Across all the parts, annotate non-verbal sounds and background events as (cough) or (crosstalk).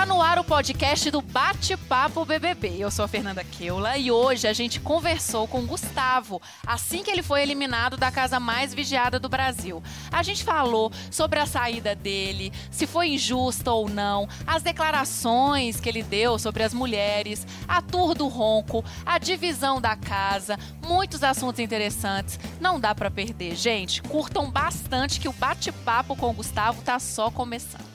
Tá no ar o podcast do Bate-Papo BBB. Eu sou a Fernanda Keula e hoje a gente conversou com Gustavo assim que ele foi eliminado da casa mais vigiada do Brasil. A gente falou sobre a saída dele, se foi injusta ou não, as declarações que ele deu sobre as mulheres, a tour do ronco, a divisão da casa, muitos assuntos interessantes. Não dá para perder, gente. Curtam bastante que o bate-papo com o Gustavo tá só começando.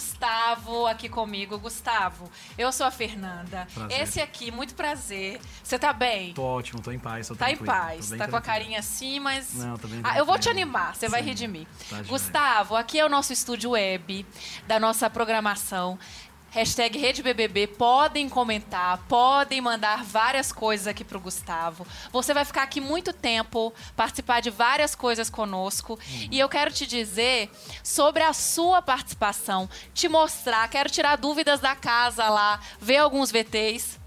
Gustavo aqui comigo. Gustavo, eu sou a Fernanda. Prazer. Esse aqui, muito prazer. Você tá bem? Tô ótimo, tô em paz. Tô Tá em tranquilo, paz. Tá com a tranquilo. carinha assim, mas. Não, tô bem Ah, eu vou te tranquilo. animar, você vai Sim, rir de mim. tá. Gustavo, aqui é o nosso estúdio web da nossa programação. Hashtag Rede BBB, podem comentar, podem mandar várias coisas aqui pro Gustavo. Você vai ficar aqui muito tempo, participar de várias coisas conosco. Uhum. E eu quero te dizer sobre a sua participação, te mostrar, quero tirar dúvidas da casa lá, ver alguns VTs.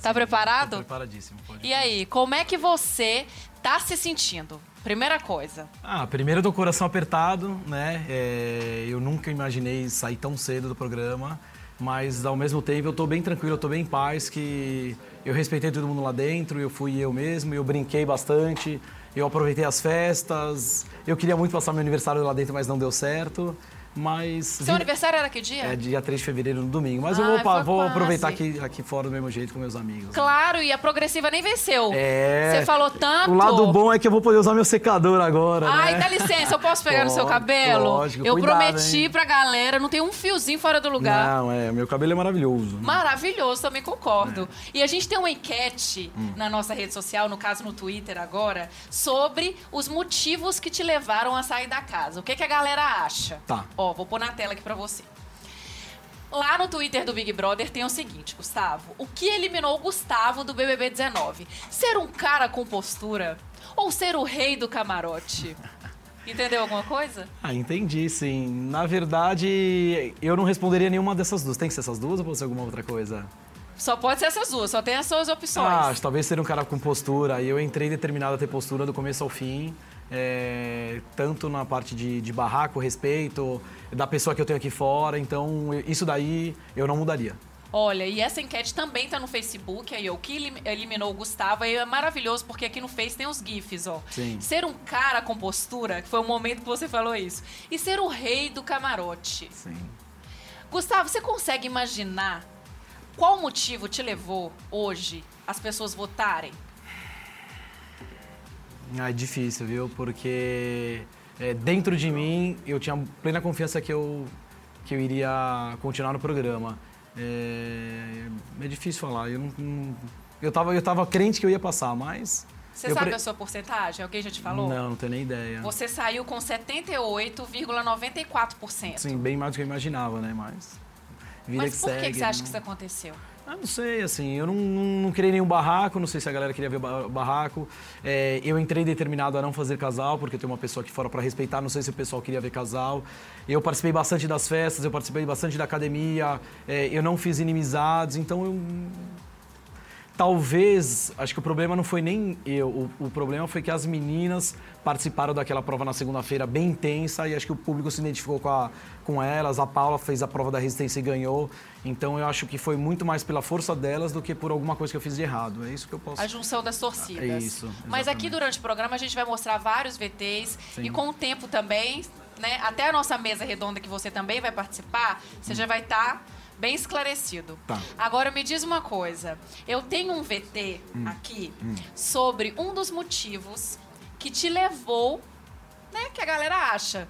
Tá Tô preparado? preparadíssimo. Pode E aí, como é que você tá se sentindo? Primeira coisa. Ah, primeiro eu tô com o coração apertado, né? É, eu nunca imaginei sair tão cedo do programa, mas ao mesmo tempo eu tô bem tranquilo, eu tô bem em paz, que eu respeitei todo mundo lá dentro, eu fui eu mesmo, eu brinquei bastante, eu aproveitei as festas, eu queria muito passar meu aniversário lá dentro, mas não deu certo. Mas. Seu aniversário era que dia? É dia 3 de fevereiro, no domingo. Mas Ah, eu vou, pa- foi vou aproveitar aqui, aqui fora do mesmo jeito com meus amigos. Claro, e a progressiva nem venceu. É. Você falou tanto. O lado bom é que eu vou poder usar meu secador agora, Ai, né? dá licença, eu posso pegar no seu (laughs) cabelo? lógico, eu cuidado, prometi hein? pra galera, não tem um fiozinho fora do lugar. Não, é, meu cabelo é maravilhoso. Maravilhoso, também concordo. É. E a gente tem uma enquete Hum. na nossa rede social, no caso no Twitter agora, sobre os motivos que te levaram a sair da casa. O que, que a galera acha? Tá. Ó, vou pôr na tela aqui pra você. Lá no Twitter do Big Brother tem o seguinte, Gustavo. O que eliminou o Gustavo do BBB 19? Ser um cara com postura ou ser o rei do camarote? (laughs) Entendeu alguma coisa? Ah, entendi, sim. Na verdade, eu não responderia nenhuma dessas duas. Tem que ser essas duas ou pode ser alguma outra coisa? Só pode ser essas duas, só tem as suas opções. Ah, talvez ser um cara com postura. E eu entrei determinado a ter postura do começo ao fim. É, tanto na parte de, de barraco, respeito, da pessoa que eu tenho aqui fora. Então, isso daí eu não mudaria. Olha, e essa enquete também tá no Facebook, aí, o que elim- eliminou o Gustavo, aí é maravilhoso, porque aqui no Face tem os GIFs, ó. Sim. Ser um cara com postura, que foi o momento que você falou isso, e ser o rei do camarote. Sim. Gustavo, você consegue imaginar qual motivo te levou hoje as pessoas votarem? Ah, É difícil, viu? Porque é, dentro de mim eu tinha plena confiança que eu, que eu iria continuar no programa. É, é difícil falar. Eu, não, não- eu, tava, eu tava crente que eu ia passar, mas. Você eu sabe pre- a sua porcentagem? Alguém já te falou? Não, não tenho nem ideia. Você saiu com 78,94%. Sim, bem mais do que eu imaginava, né? Mas. Vida Mas por que, segue, que você acha não- que isso aconteceu? Ah, não sei, assim, eu não, não, não criei nenhum barraco, não sei se a galera queria ver ba- barraco. É, eu entrei determinado a não fazer casal, porque tem uma pessoa aqui fora para respeitar, não sei se o pessoal queria ver casal. Eu participei bastante das festas, eu participei bastante da academia, é, eu não fiz inimizades, então eu. Talvez, acho que o problema não foi nem eu, o, o problema foi que as meninas participaram daquela prova na segunda-feira bem intensa e acho que o público se identificou com, a, com elas. A Paula fez a prova da resistência e ganhou. Então eu acho que foi muito mais pela força delas do que por alguma coisa que eu fiz de errado. É isso que eu posso. A junção das torcidas. É isso, Mas aqui exatamente. durante o programa a gente vai mostrar vários VTs Sim. e com o tempo também, né? Até a nossa mesa redonda que você também vai participar, você já vai estar bem esclarecido. Hum. Tá. Agora me diz uma coisa. Eu tenho um VT Hum. aqui sobre um dos motivos que te levou, né? Que a galera acha.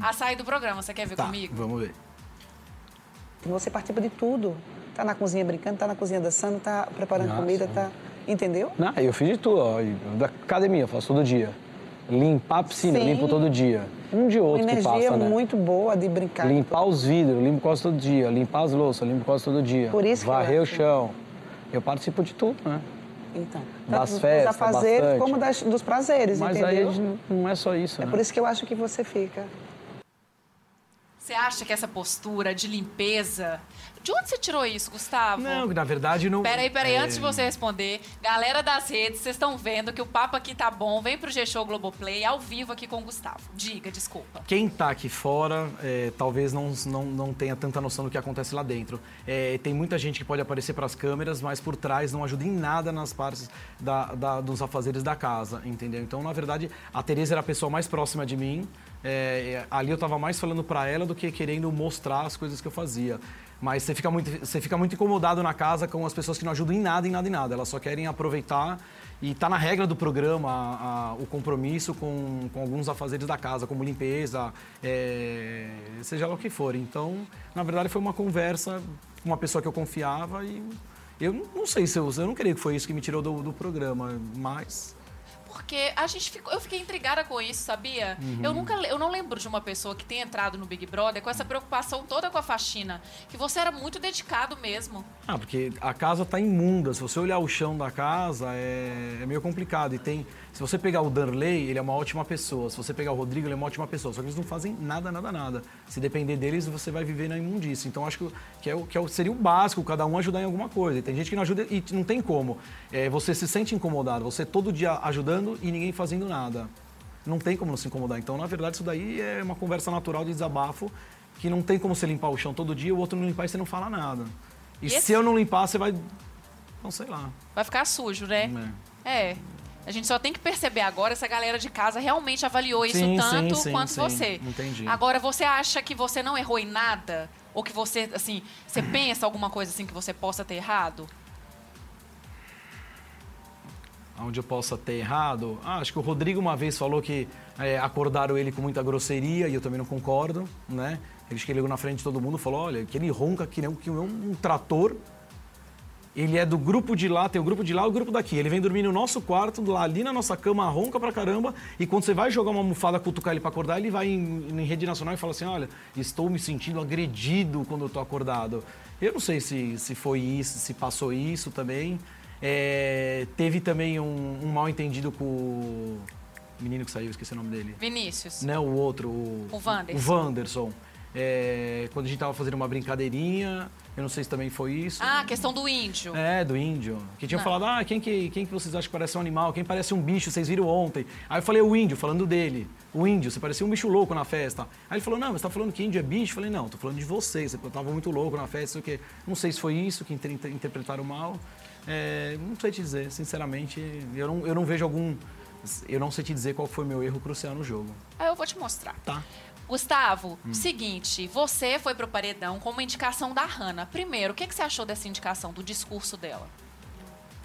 A sair do programa. Você quer ver Hum. Tá, comigo? vamos ver. Você participa de tudo. Tá na cozinha brincando, tá na cozinha dançando, tá preparando Nossa. comida, tá. Entendeu? Não, eu fiz de tudo, ó. Da academia, eu faço todo dia. Limpar a piscina, Sim. limpo todo dia. Um de Uma outro que energia passa, né? muito boa de brincar. Limpar os vidros, limpo quase todo dia. Limpar as louças, limpo quase todo dia. Por isso que eu Varrer o acho. chão. Eu participo de tudo, né? Então, Das festas, dos afazeres bastante. como das- dos prazeres, Mas entendeu? aí a gente não- não é só isso, É né? por isso que eu acho que você fica. Você acha que essa postura de limpeza De onde você tirou isso, Gustavo? Não, na verdade não. Peraí, peraí, é, antes de você responder, galera das redes, vocês estão vendo que o papo aqui tá bom. Vem pro G-Show Globoplay, ao vivo aqui com o Gustavo. Diga, desculpa. Quem tá aqui fora é, talvez não, não, não tenha tanta noção do que acontece lá dentro. É, tem muita gente que pode aparecer para as câmeras, mas por trás não ajuda em nada nas partes da, da- dos afazeres da casa, entendeu? Então, na verdade, a Tereza era a pessoa mais próxima de mim. É, ali eu tava mais falando para ela do que querendo mostrar as coisas que eu fazia. Mas você fica, muito, você fica muito incomodado na casa com as pessoas que não ajudam em nada, em nada, em nada. Elas só querem aproveitar e tá na regra do programa a- a- o compromisso com, com alguns afazeres da casa, como limpeza, é, seja lá o que for. Então, na verdade, foi uma conversa com uma pessoa que eu confiava e eu não- não sei se eu, eu não queria que foi isso que me tirou do, do programa, mas Porque a gente ficou, eu fiquei intrigada com isso, sabia? Uhum. Eu nunca, eu não lembro de uma pessoa que tenha entrado no Big Brother com essa preocupação toda com a faxina, que você era muito dedicado mesmo. Ah, porque a casa tá imunda. Se você olhar o chão da casa, é, é meio complicado. E tem. Se você pegar o Darley, ele é uma ótima pessoa. Se você pegar o Rodrigo, ele é uma ótima pessoa. Só que eles não fazem nada, nada, nada. Se depender deles, você vai viver na imundície. Então acho que, que, é, o- que é o- seria o básico, cada um ajudar em alguma coisa. E tem gente que não ajuda e não tem como. É, você se sente incomodado, você todo dia ajudando e ninguém fazendo nada. Não tem como não se incomodar. Então, na verdade, isso daí é uma conversa natural de desabafo que não tem como você limpar o chão todo dia, o outro não limpar e você não fala nada. E, E se esse- eu não limpar, você vai. Não sei lá. Vai ficar sujo, né? né? É. A gente só tem que perceber agora se a galera de casa realmente avaliou isso Sim, tanto sim, sim, quanto você. Entendi. Agora, você acha que você não errou em nada? Ou que você, assim, você (clears throat) pensa alguma coisa assim que você possa ter errado? Onde eu possa ter errado. Ah, acho que o Rodrigo uma vez falou que é, acordaram ele com muita grosseria e eu também não concordo, né? Ele chegou na frente de todo mundo e falou: olha, que ele ronca que nem um, que nem um trator. Ele é do grupo de lá, tem o grupo de lá e o grupo daqui. Ele vem dormir no nosso quarto, lá ali na nossa cama, ronca pra caramba. E quando você vai jogar uma almofada, cutucar ele pra acordar, ele vai em, em rede nacional e fala assim: Olha, estou me sentindo agredido quando eu tô acordado. Eu não sei se, se foi isso, se passou isso também. É, teve também um, um mal entendido com o menino que saiu, esqueci o nome dele. Vinícius. Não, o outro. O, O Wanderson. O Wanderson. É, quando a gente tava fazendo uma brincadeirinha, eu não sei se também foi isso. Ah, a questão do índio. É, do índio. Que tinham Não. falado, ah, quem que, quem que vocês acham que parece um animal? Quem parece um bicho? Vocês viram ontem. Aí eu falei, o índio, falando dele. O índio, você parecia um bicho louco na festa. Aí ele falou, não, mas você tá falando que índio é bicho? Eu falei, não, tô falando de você. Você tava muito louco na festa, sei o quê. Não sei se foi isso que inter- interpretaram mal. É, não sei te dizer, sinceramente. Eu não, eu não vejo algum... Eu não sei te dizer qual foi o meu erro crucial no jogo. Aí eu vou te mostrar. Tá. Gustavo, Hum. seguinte, você foi pro paredão com uma indicação da Hanna. Primeiro, o que, que você achou dessa indicação, do discurso dela?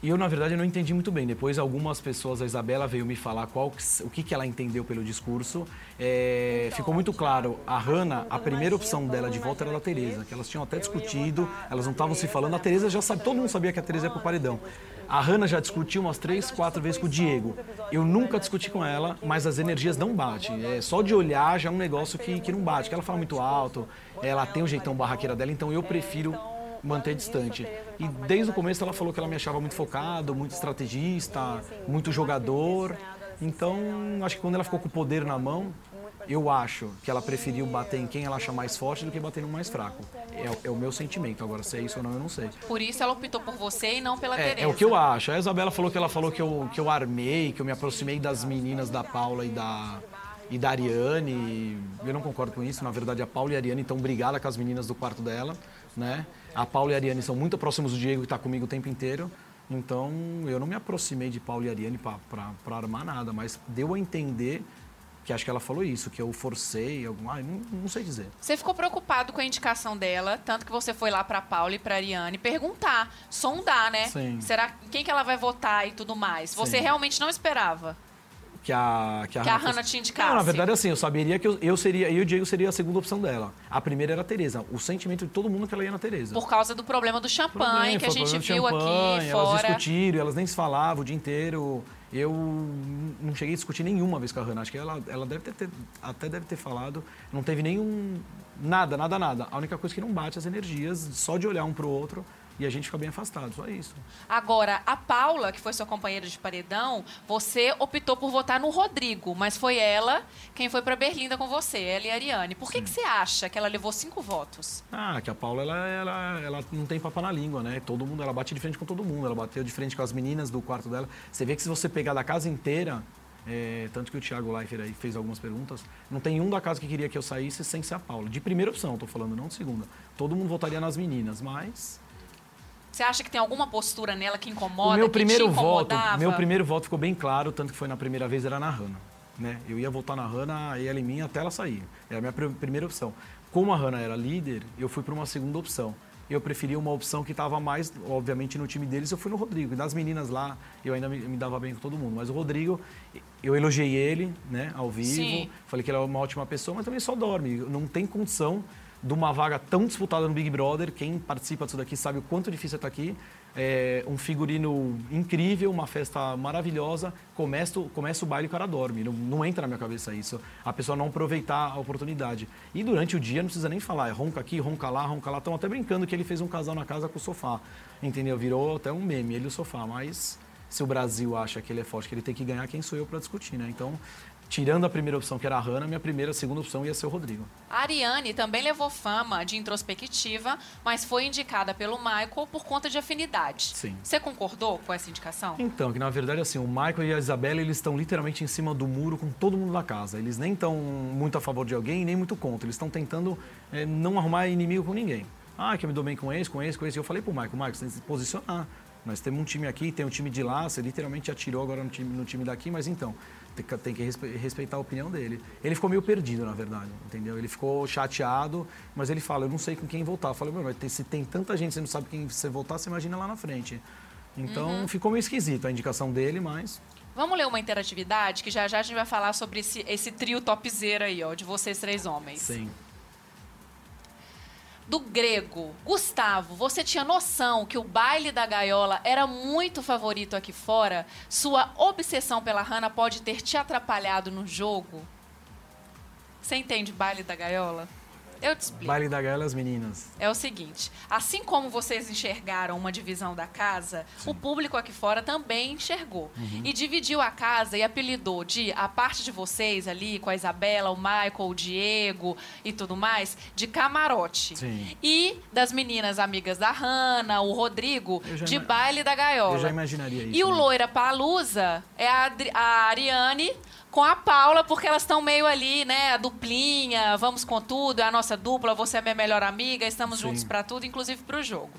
E eu, na verdade, não entendi muito bem. Depois, algumas pessoas, a Isabela veio me falar qual, o que, que ela entendeu pelo discurso. É, ficou muito claro, a Hanna, a primeira opção dela de volta era da Tereza, que elas tinham até discutido, elas não estavam se falando. A Tereza já sabe, todo mundo sabia que a Tereza ia pro paredão. A Hanna já discutiu umas três, quatro vezes com o Diego. Eu nunca discuti com ela, mas as energias não batem. É, só de olhar já é um negócio que, que não bate, que ela fala muito alto, ela tem o jeitão barraqueira dela, então eu prefiro manter distante. E desde o começo ela falou que ela me achava muito focado, muito estrategista, muito jogador. Então, acho que quando ela ficou com o poder na mão, eu acho que ela preferiu bater em quem ela acha mais forte do que bater no mais fraco. É, é o meu sentimento. Agora, se é isso ou não, eu não sei. Por isso ela optou por você e não pela É, Tereza. é o que eu acho. A Isabela falou que ela falou que eu, que eu armei, que eu me aproximei das meninas da Paula e da, e da Ariane. Eu não concordo com isso. Na verdade, a Paula e a Ariane estão brigadas com as meninas do quarto dela, né? A Paula e a Ariane são muito próximos do Diego, que está comigo o tempo inteiro. Então, eu não me aproximei de Paula e Ariane para armar nada, mas deu a entender que acho que ela falou isso, que eu forcei, algum, ah, não, não sei dizer. Você ficou preocupado com a indicação dela, tanto que você foi lá pra Paula e pra Ariane perguntar, sondar, né? Sim. Será quem que ela vai votar e tudo mais? Você Sim. realmente não esperava? que a que a, Que a Hannah Hannah fosse- te indicasse. Não, na verdade assim, eu saberia que eu, eu seria, eu e o Diego seria a segunda opção dela. A primeira era a Tereza. O sentimento de todo mundo é que ela ia na Tereza. Por causa do problema do champanhe Problema, que a gente viu aqui champanhe, Elas fora. discutiram, elas nem se falavam o dia inteiro. Eu não cheguei a discutir nenhuma vez com a Hannah. Acho que ela, ela deve ter, até deve ter falado. Não teve nenhum. Nada, nada, nada. A única coisa que não bate as energias, só de olhar um pro outro, e a gente fica bem afastado, só isso. Agora, a Paula, que foi sua companheira de paredão, você optou por votar no Rodrigo, mas foi ela quem foi para Berlinda com você, ela e a Ariane. Por que, que você acha que ela levou cinco votos? Ah, que a Paula, ela, ela, ela não tem papo na língua, né? Todo mundo, ela bate de frente com todo mundo. Ela bateu de frente com as meninas do quarto dela. Você vê que se você pegar da casa inteira, é, tanto que o Thiago Leifert aí fez algumas perguntas, não tem um da casa que queria que eu saísse sem ser a Paula. De primeira opção, estou falando, não de segunda. Todo mundo votaria nas meninas, mas você acha que tem alguma postura nela que incomoda, o meu primeiro voto, meu primeiro voto ficou bem claro, tanto que foi na primeira vez era na Hanna, né? Eu ia votar na Hanna e ela em mim até ela sair. Era a minha pr- primeira opção. Como a Hanna era líder, eu fui para uma segunda opção. Eu preferia uma opção que estava mais, obviamente, no time deles, eu fui no Rodrigo. E das meninas lá, eu ainda me, me dava bem com todo mundo. Mas o Rodrigo, eu elogiei ele, né, ao vivo. Sim. Falei que ele é uma ótima pessoa, mas também só dorme. Não tem condição de uma vaga tão disputada no Big Brother. Quem participa disso daqui sabe o quanto difícil é estar aqui. É um figurino incrível, uma festa maravilhosa. Começa, o- começa o baile e o cara dorme. Não, não entra na minha cabeça isso. A pessoa não aproveitar a oportunidade. E durante o dia não precisa nem falar. É ronca aqui, ronca lá, ronca lá. Estão até brincando que ele fez um casal na casa com o sofá. Entendeu? Virou até um meme, ele e o sofá. Mas se o Brasil acha que ele é forte, que ele tem que ganhar, quem sou eu para discutir, né? Então, tirando a primeira opção, que era a Hanna, minha primeira, segunda opção ia ser o Rodrigo. A Ariane também levou fama de introspectiva, mas foi indicada pelo Michael por conta de afinidade. Sim. Você concordou com essa indicação? Então, que na verdade, assim, o Michael e a Isabela, eles estão literalmente em cima do muro com todo mundo da casa. Eles nem estão muito a favor de alguém, nem muito contra. Eles estão tentando eh, não arrumar inimigo com ninguém. Ah, que eu me dou bem com esse, com esse, com esse. Eu falei pro Michael, Michael, você tem que se posicionar. Nós temos um time aqui, tem um time de lá, você literalmente atirou agora no time, no time daqui, mas então, tem que, respeitar a opinião dele. Ele ficou meio perdido, na verdade, entendeu? Ele ficou chateado, mas ele fala, eu não sei com quem votar. Eu falei, meu, se tem tanta gente, você não sabe quem você votar, você imagina lá na frente. Então, ficou meio esquisito a indicação dele, mas... Vamos ler uma interatividade, que já já a gente vai falar sobre esse, esse trio topzera aí, ó, de vocês três homens. Sim. Do grego, Gustavo, você tinha noção que o baile da gaiola era muito favorito aqui fora? Sua obsessão pela Hannah pode ter te atrapalhado no jogo? Você entende baile da gaiola? Eu te explico. Baile da Gaiola, as meninas. É o seguinte, assim como vocês enxergaram uma divisão da casa, o público aqui fora também enxergou. Uhum. E dividiu a casa e apelidou de a parte de vocês ali, com a Isabela, o Michael, o Diego e tudo mais, de camarote. Sim. E das meninas amigas da Hanna, o Rodrigo, de ima- baile da gaiola. Eu já imaginaria isso. E o né? Loira Palusa é a, Adri- a Ariane com a Paula, porque elas estão meio ali, né? A duplinha, vamos com tudo, é a nossa dupla, você é minha melhor amiga, estamos Sim. Uhum. juntos pra tudo, inclusive pro jogo.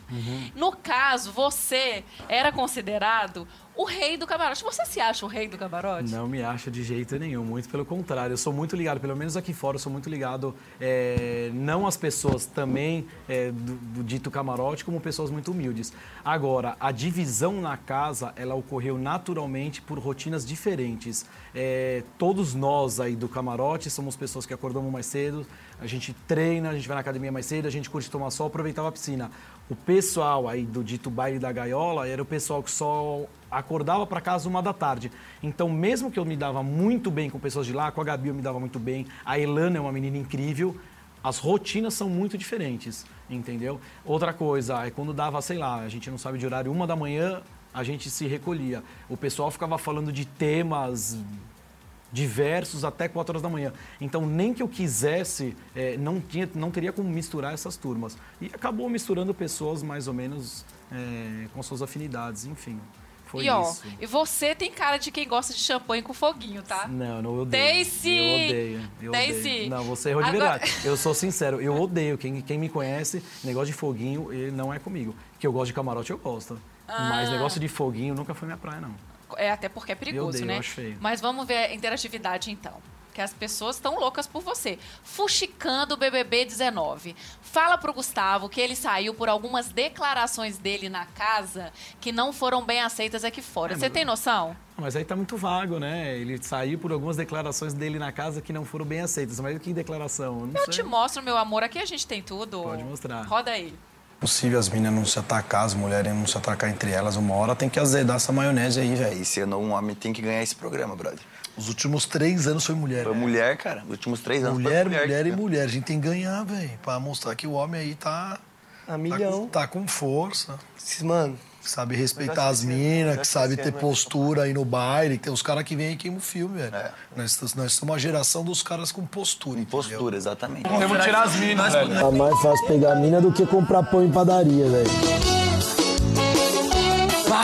No caso, você era considerado o rei do camarote. Você se acha o rei do camarote? Não me acha de jeito nenhum, muito pelo contrário. Eu sou muito ligado, pelo menos aqui fora, eu sou muito ligado, é, não às pessoas também é, do, do dito camarote, como pessoas muito humildes. Agora, a divisão na casa, ela ocorreu naturalmente por rotinas diferentes. É, todos nós aí do camarote somos pessoas que acordamos mais cedo, a gente treina, a gente vai na academia mais cedo, a gente curte tomar sol, aproveitava a piscina. O pessoal aí do dito baile da gaiola era o pessoal que só acordava para casa uma da tarde. Então, mesmo que eu me dava muito bem com pessoas de lá, com a Gabi eu me dava muito bem, a Elana é uma menina incrível, as rotinas são muito diferentes, entendeu? Outra coisa, é quando dava, sei lá, a gente não sabe de horário, uma da manhã, a gente se recolhia. O pessoal ficava falando de temas diversos até 4 horas da manhã. Então, nem que eu quisesse, eh, não, tinha, não teria como misturar essas turmas. E acabou misturando pessoas mais ou menos eh, com suas afinidades, enfim. Foi e ó, isso. e você tem cara de quem gosta de champanhe com foguinho, tá? Não, não eu odeio. Daisy! Eu odeio. Eu Daisy! odeio. Não, você errou de Agora- verdade. Eu sou sincero, eu odeio. Quem, quem me conhece, negócio de foguinho, ele não é comigo. Que eu gosto de camarote, eu gosto. Ah. Mas negócio de foguinho nunca foi minha praia, não. É até porque é perigoso, odeio, né? Mas vamos ver a interatividade então. Que as pessoas estão loucas por você. Fuxicando o BBB 19. Fala pro Gustavo que ele saiu por algumas declarações dele na casa que não foram bem aceitas aqui fora. É, Você mas- tem noção? Mas aí tá muito vago, né? Ele saiu por algumas declarações dele na casa que não foram bem aceitas. Mas que declaração? Eu não Eu te mostro, meu amor. Aqui a gente tem tudo. Pode mostrar. Roda aí. Possível as meninas não se atacar, as mulheres não se atacar entre elas. Uma hora tem que azedar essa maionese aí, velho. E sendo um homem, tem que ganhar esse programa, brother. Os últimos três anos foi mulher. Foi né? mulher, cara. Os últimos três anos Mulher, foi mulher, mulher. e cara. mulher. A gente tem que ganhar, velho. Pra mostrar que o homem aí tá. A milhão. Tá com força. Mano, Sabe respeitar as minas, que sabe ter postura aí no baile. Tem os caras que vêm e queimam o filme, velho. Nós, nós somos uma geração dos caras com postura. Postura, exatamente. Temos que tirar as minas, velho. Tá mais fácil pegar mina do que comprar pão em padaria, velho.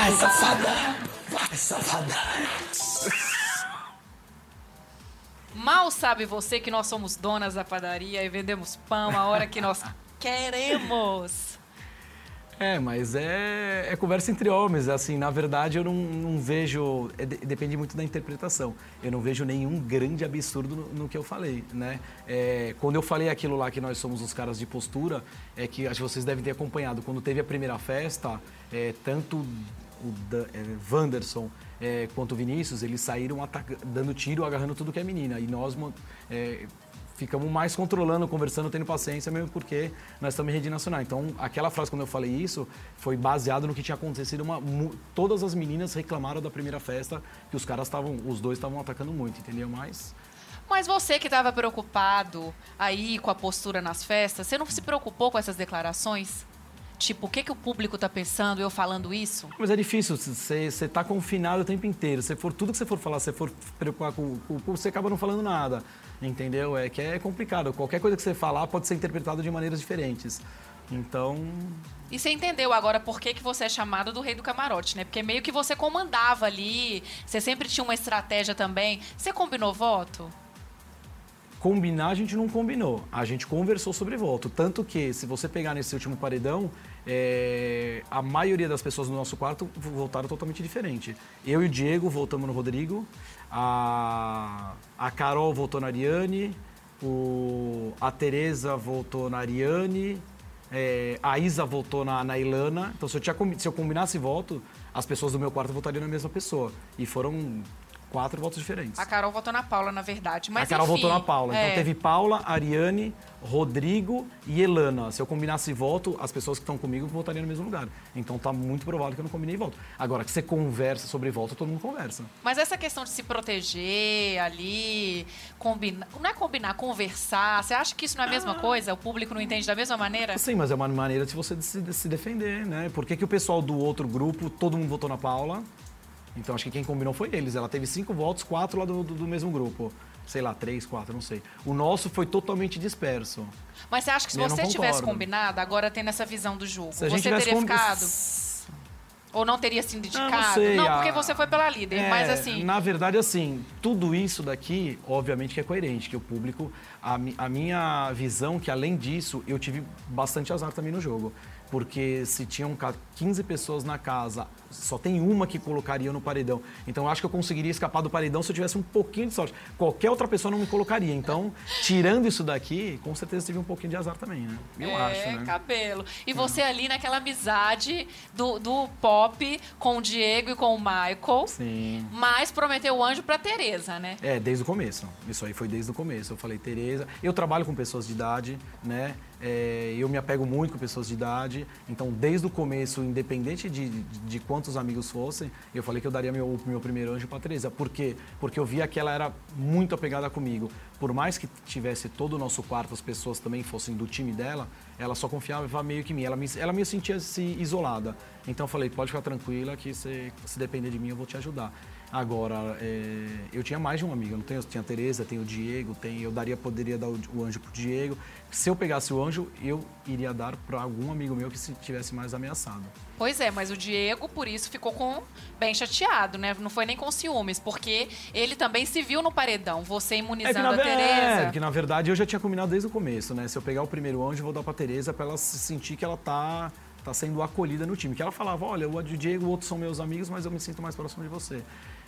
vai, safada! Vai, safada! Mal sabe você que nós somos donas da padaria e vendemos pão a hora que nós queremos. É, mas é, é conversa entre homens. Assim, na verdade, eu não, não vejo. é de- depende muito da interpretação. Eu não vejo nenhum grande absurdo no, no que eu falei, né? É, quando eu falei aquilo lá que nós somos os caras de postura, é que acho que vocês devem ter acompanhado. Quando teve a primeira festa, é, tanto o Dan- é, Wanderson é, quanto o Vinícius, eles saíram dando tiro, agarrando tudo que é menina. E nós é, ficamos mais controlando, conversando, tendo paciência, mesmo porque nós estamos em rede nacional. Então, aquela frase, quando eu falei isso, foi baseado no que tinha acontecido. Uma, todas as meninas reclamaram da primeira festa, que os caras estavam, os dois estavam atacando muito, entendeu? Mas Mas você que estava preocupado aí com a postura nas festas, você não se preocupou com essas declarações? Tipo, o que, que o público tá pensando eu falando isso? Mas é difícil, você está confinado o tempo inteiro. Se for tudo que você for falar, se você for preocupar com, com o público, você acaba não falando nada. Entendeu? É que é complicado. Qualquer coisa que você falar pode ser interpretado de maneiras diferentes. Então, E você entendeu agora por que, que você é chamado do rei do camarote, né? Porque meio que você comandava ali, você sempre tinha uma estratégia também. Você combinou voto? Combinar a gente não combinou. A gente conversou sobre voto. Tanto que, se você pegar nesse último paredão, é, a maioria das pessoas no nosso quarto votaram totalmente diferente. Eu e o Diego votamos no Rodrigo, a, a Carol votou na Ariane, o, a Tereza votou na Ariane, é, a Isa votou na, na Ilana. Então, se eu, tinha, se eu combinasse voto, as pessoas do meu quarto votariam na mesma pessoa. E foram quatro votos diferentes. A Carol votou na Paula, na verdade. Mas, a Carol enfim, votou na Paula. é. Então teve Paula, Ariane, Rodrigo e Elana. Se eu combinasse voto, as pessoas que estão comigo votariam no mesmo lugar. Então tá muito provável que eu não combinei voto. Agora, que você conversa sobre voto, todo mundo conversa. Mas essa questão de se proteger ali, combinar. Não é combinar, conversar. Você acha que isso não é a mesma coisa? O público não entende da mesma maneira? Sim, mas é uma maneira de você se, se defender, né? Por que, que o pessoal do outro grupo, todo mundo votou na Paula? Então acho que quem combinou foi eles. Ela teve cinco votos, quatro lá do, do, do mesmo grupo. Sei lá, três, quatro, não sei. O nosso foi totalmente disperso. Mas você acha que se Eu não você tivesse combinado, agora tendo essa visão do jogo, você teria combi- ficado? Ou não teria sido Ah, indicado? sei, a- porque você foi pela líder. É, mas assim, Na verdade, assim, tudo isso daqui, obviamente que é coerente, que o público. A, a minha visão, que além disso, eu tive bastante azar também no jogo. Porque se tinham ca- 15 pessoas na casa, só tem uma que colocaria no paredão. Então eu acho que eu conseguiria escapar do paredão se eu tivesse um pouquinho de sorte. Qualquer outra pessoa não me colocaria. Então, tirando isso daqui, com certeza tive um pouquinho de azar também, né? Eu é, acho, né? cabelo. E você ali naquela amizade do, do pop com o Diego e com o Michael. Sim. Mas prometeu o anjo pra Tereza, né? É, desde o começo. Isso aí foi desde o começo. Eu falei, Tereza, eu trabalho com pessoas de idade, né? É, eu me apego muito com pessoas de idade. Então, desde o começo, independente de, de, quantos amigos fossem, eu falei que eu daria meu, meu primeiro anjo pra Tereza. Por quê? Porque eu via que ela era muito apegada comigo. Por mais que tivesse todo o nosso quarto, as pessoas também fossem do time dela, ela só confiava meio que em mim. Ela me, ela me sentia-se isolada. Então, eu falei, pode ficar tranquila que se, se depender de mim, eu vou te ajudar. Agora, é, eu tinha mais de um amigo. Eu não tenho, tinha a Tereza, tenho o Diego, tem, eu daria, poderia dar o, o anjo pro Diego. Se eu pegasse o anjo, eu iria dar para algum amigo meu que se tivesse mais ameaçado. Pois é, mas o Diego, por isso, ficou com bem chateado, né? Não foi nem com ciúmes, porque ele também se viu no paredão. Você É imunizando na, a Tereza. é, que na verdade eu já tinha combinado desde o começo, né? Se eu pegar o primeiro anjo, eu vou dar pra Tereza pra ela se sentir que ela tá, tá sendo acolhida no time. Que ela falava, olha, o Diego e o outro são meus amigos, mas eu me sinto mais próximo de você.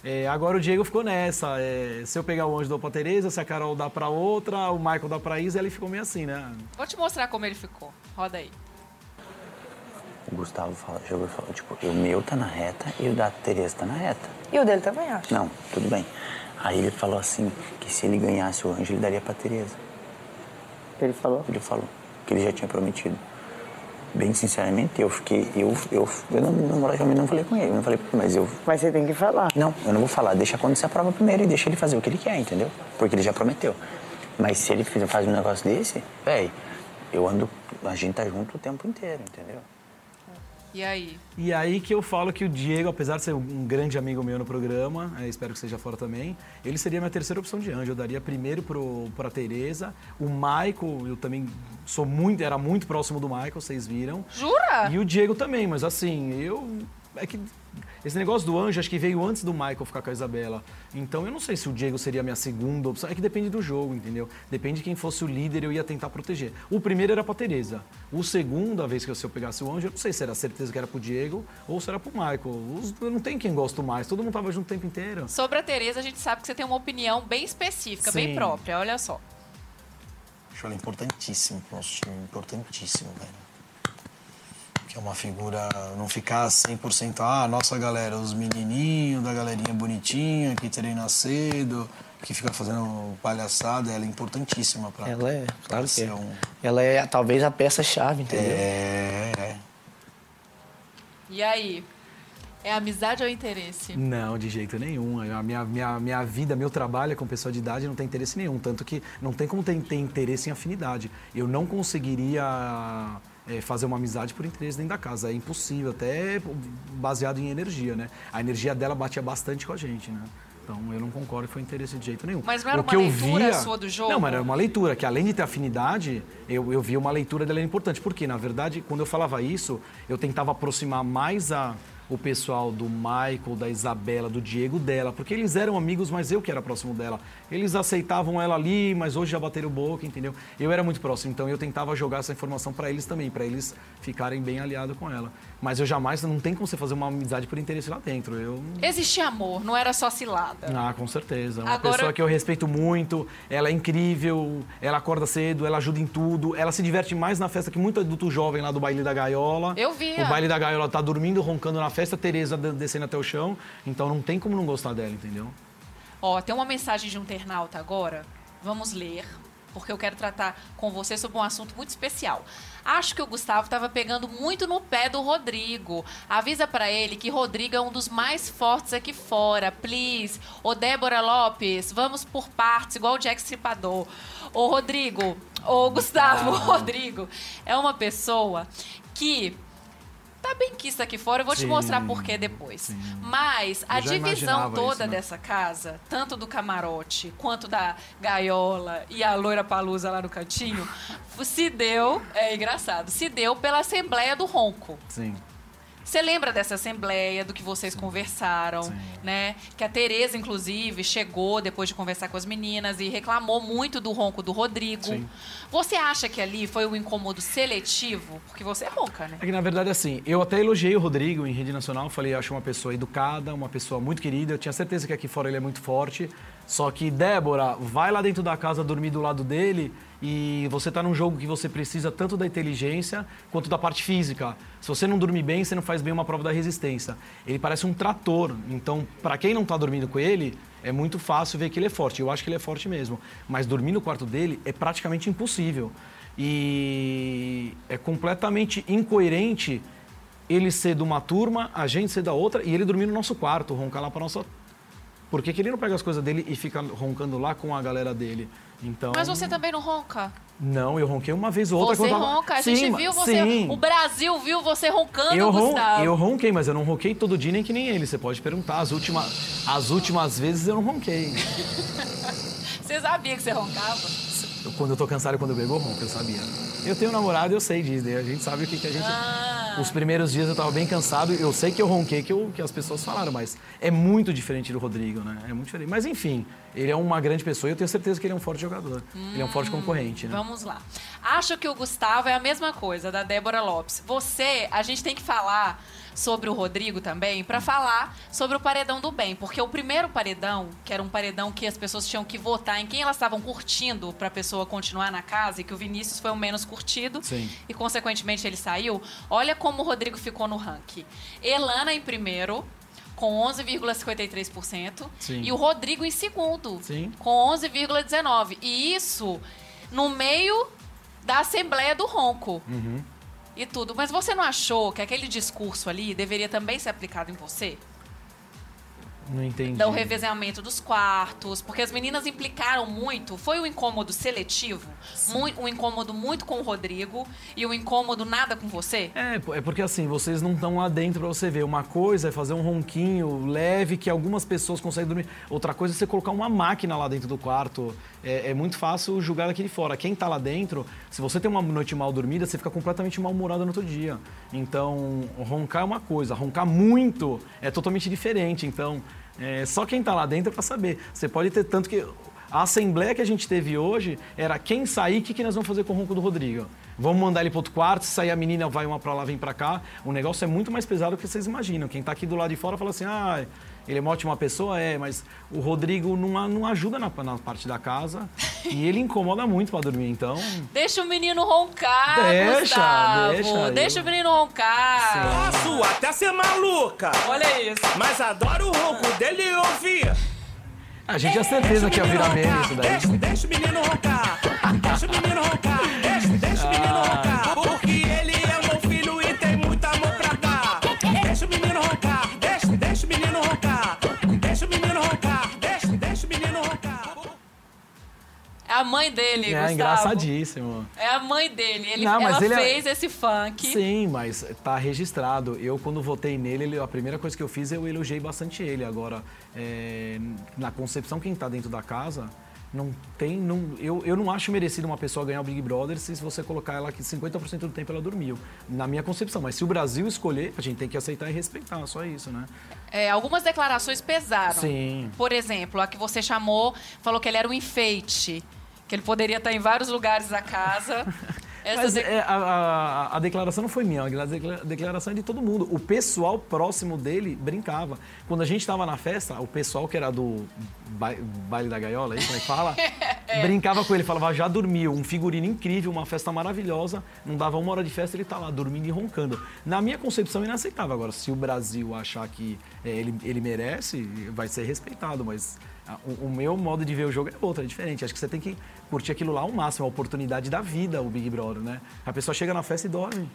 É, agora o Diego ficou nessa. é, se eu pegar o anjo, eu dou pra Tereza, se a Carol dá pra outra, o Michael dá pra Isa, ele ficou meio assim, né? Vou te mostrar como ele ficou. Roda aí. O Gustavo fala, chegou e falou, tipo, o meu tá na reta e o da Tereza tá na reta. E o dele também, acho. Não, tudo bem. Aí ele falou assim, que se ele ganhasse o anjo, ele daria pra Tereza. Ele falou? Ele falou, que ele já tinha prometido. Bem sinceramente, eu fiquei, eu, eu, eu não, namorosamente não falei com ele, não falei mas eu... Mas você tem que falar. Não, eu não vou falar, deixa acontecer a prova primeiro e deixa ele fazer o que ele quer, entendeu? Porque ele já prometeu. Mas se ele faz um negócio desse, véi, eu ando, a gente tá junto o tempo inteiro, entendeu? E aí? E aí que eu falo que o Diego, apesar de ser um grande amigo meu no programa, é, espero que seja fora também, ele seria minha terceira opção de anjo. Eu daria primeiro pro, pra Tereza. O Michael, eu também sou muito, era muito próximo do Michael, vocês viram. Jura? E o Diego também, mas assim, eu. É que esse negócio do anjo acho que veio antes do Michael ficar com a Isabela. Então eu não sei se o Diego seria a minha segunda opção. É que depende do jogo, entendeu? Depende de quem fosse o líder, eu ia tentar proteger. O primeiro era pra Tereza. O segundo, a vez que eu- se eu pegasse o anjo, eu não sei se era certeza que era pro Diego ou se era pro Michael. Os- não tem quem gosto mais, todo mundo tava junto o tempo inteiro. Sobre a Tereza, a gente sabe que você tem uma opinião bem específica, bem Sim. própria. Olha só. Acho ela importantíssimo pro nosso time, importantíssimo, velho. Que é uma figura, não ficar 100%, ah, nossa galera, os menininhos da galerinha bonitinha, que treina cedo, que fica fazendo palhaçada, ela é importantíssima pra... Ela é, claro que é. um- Ela é talvez a peça-chave, entendeu? É, é. E aí? É amizade ou interesse? Não, de jeito nenhum. A minha, minha, minha vida, meu trabalho é com pessoa de idade não tem interesse nenhum. Tanto que não tem como ter, ter interesse em afinidade. Eu não conseguiria é, fazer uma amizade por interesse dentro da casa. É impossível, até baseado em energia, né? A energia dela batia bastante com a gente, né? Então eu não concordo que foi interesse de jeito nenhum. Mas não era O uma que eu leitura via- sua do jogo? Não, mas era uma leitura, que além de ter afinidade, eu, eu via uma leitura dela importante. Porque, na verdade, quando eu falava isso, eu tentava aproximar mais a, o pessoal do Michael, da Isabela, do Diego dela, porque eles eram amigos, mas eu que era próximo dela. Eles aceitavam ela ali, mas hoje já bateram boca, entendeu? Eu era muito próximo, então eu tentava jogar essa informação para eles também, para eles ficarem bem aliados com ela. Mas eu jamais, não tem como você fazer uma amizade por interesse lá dentro. Eu Existia amor, não era só cilada. ah, com certeza. Uma Agora- pessoa que eu respeito muito, ela é incrível, ela acorda cedo, ela ajuda em tudo, ela se diverte mais na festa que muito adulto jovem lá do baile da gaiola. Eu via. O baile da gaiola tá dormindo, roncando na festa, a Tereza de- descendo até o chão, então não tem como não gostar dela, entendeu? Ó, tem uma mensagem de um internauta agora. Vamos ler, porque eu quero tratar com você sobre um assunto muito especial. Acho que o Gustavo estava pegando muito no pé do Rodrigo. Avisa pra ele que Rodrigo é um dos mais fortes aqui fora. Please. Ô Débora Lopes, vamos por partes, igual o Jack Stripador. Ô Rodrigo, ô Gustavo, (laughs) Rodrigo é uma pessoa que tá bem quista aqui fora. Eu vou te Sim, mostrar por quê depois. Mas a divisão toda isso, né? dessa casa, tanto do camarote quanto da gaiola e a loira palusa lá no cantinho, (laughs) se deu, é engraçado, se deu pela Assembleia do Ronco. Sim. Você lembra dessa assembleia, do que vocês conversaram, Sim. né? Que a Tereza, inclusive, chegou depois de conversar com as meninas e reclamou muito do ronco do Rodrigo. Sim. Você acha que ali foi um incômodo seletivo? Porque você é ronca, né? É que na verdade assim, eu até elogiei o Rodrigo em rede nacional, falei, acho uma pessoa educada, uma pessoa muito querida, eu tinha certeza que aqui fora ele é muito forte. Só que, Débora, vai lá dentro da casa dormir do lado dele e você tá num jogo que você precisa tanto da inteligência quanto da parte física. Se você não dormir bem, você não faz bem uma prova da resistência. Ele parece um trator, então, para quem não tá dormindo com ele, é muito fácil ver que ele é forte. Eu acho que ele é forte mesmo. Mas dormir no quarto dele é praticamente impossível. E é completamente incoerente ele ser de uma turma, a gente ser da outra e ele dormir no nosso quarto, roncar lá para nossa. Por que, que ele não pega as coisas dele e fica roncando lá com a galera dele? Então. Mas você também não ronca? Não, eu ronquei uma vez ou outra. Você quando ronca, a gente viu você. Sim. O Brasil viu você roncando, Eu, ron... Gustavo. eu ronquei, mas eu não ronquei todo dia nem que nem ele. Você pode perguntar. As, última... As últimas vezes eu não ronquei. (laughs) Você sabia que você roncava? Eu- Quando eu tô cansado e quando eu bebo, eu ronco, eu sabia. Eu tenho namorado, eu sei disso. né? A gente sabe o que, que a gente. Ah. Os primeiros dias eu tava bem cansado, eu sei que eu ronquei, que, eu- que as pessoas falaram, mas é muito diferente do Rodrigo, né? É muito diferente. Mas enfim, ele é uma grande pessoa e eu tenho certeza que ele é um forte jogador. Ele é um forte concorrente, né? Vamos lá. Acho que o Gustavo é a mesma coisa da Débora Lopes. Você, a gente tem que falar sobre o Rodrigo também para falar sobre o paredão do bem, porque o primeiro paredão, que era um paredão que as pessoas tinham que votar em quem elas estavam curtindo para a pessoa continuar na casa e que o Vinícius foi o menos curtido Sim. e consequentemente ele saiu. Olha como o Rodrigo ficou no ranking. Elana em primeiro com 11,53% Sim. e o Rodrigo em segundo Sim. com 11,19. E isso no meio da Assembleia do Ronco. Uhum. E tudo. Mas você não achou que aquele discurso ali deveria também ser aplicado em você? Não entendi. do revezamento dos quartos, porque as meninas implicaram muito. Foi um incômodo seletivo, mui- um incômodo muito com o Rodrigo e um incômodo nada com você? É, é porque assim, vocês não estão lá dentro pra você ver. Uma coisa é fazer um ronquinho leve que algumas pessoas conseguem dormir. Outra coisa é você colocar uma máquina lá dentro do quarto. É, é muito fácil julgar daqui de fora. Quem tá lá dentro, se você tem uma noite mal dormida, você fica completamente mal-humorado no outro dia. Então, roncar é uma coisa, roncar muito é totalmente diferente. Então, é, só quem tá lá dentro é pra saber. Você pode ter tanto que. A assembleia que a gente teve hoje era quem sair, o que, que nós vamos fazer com o ronco do Rodrigo? Vamos mandar ele para outro quarto, se sair a menina vai uma para lá, vem para cá. O negócio é muito mais pesado do que vocês imaginam. Quem tá aqui do lado de fora fala assim, ah, ele é uma ótima pessoa, é, mas o Rodrigo não, não ajuda na, na parte da casa e ele incomoda muito para dormir, então... Deixa o menino roncar, Deixa, Gustavo. deixa, Deixa eu- o menino roncar. Posso até ser maluca, Olha isso. mas adoro o ronco dele e ouvir. A gente tinha certeza que ia virar meme isso daí. Deixa, deixa o menino roncar. Deixa o menino roncar. Deixa, deixa o menino roncar. Porque ele é meu filho e tem muito amor pra dar. Deixa o menino roncar. Deixa, deixa o menino roncar. Deixa o menino roncar. Deixa, deixa o menino roncar. É a mãe dele, É Gustavo. engraçadíssimo. É a mãe dele. Ele, Não, mas ela ele é- fez esse funk. Sim, mas tá registrado. Eu, quando votei nele, ele- a primeira coisa que eu fiz, eu elogiei bastante ele. Agora, é, na concepção, quem tá dentro da casa, não tem. Não, eu, eu não acho merecido uma pessoa ganhar o Big Brother se você colocar ela que 50% do tempo ela dormiu. Na minha concepção. Mas se o Brasil escolher, a gente tem que aceitar e respeitar, só isso, né? É, algumas declarações pesaram. Sim. Por exemplo, a que você chamou, falou que ele era um enfeite. Que ele poderia estar em vários lugares da casa. (laughs) Mas de- é, a, a- a declaração não foi minha, a declaração é de todo mundo. O pessoal próximo dele brincava. Quando a gente estava na festa, o pessoal que era do ba- baile da gaiola, aí, como é que fala? (laughs) Brincava com ele, falava, já dormiu, um figurino incrível, uma festa maravilhosa, não dava uma hora de festa, ele tá lá dormindo e roncando. Na minha concepção, inaceitável. Agora, se o Brasil achar que é, ele, ele merece, vai ser respeitado, mas ah, o, meu modo de ver o jogo é outro, é diferente. Acho que você tem que curtir aquilo lá ao máximo, é a oportunidade da vida, o Big Brother, né? A pessoa chega na festa e dorme.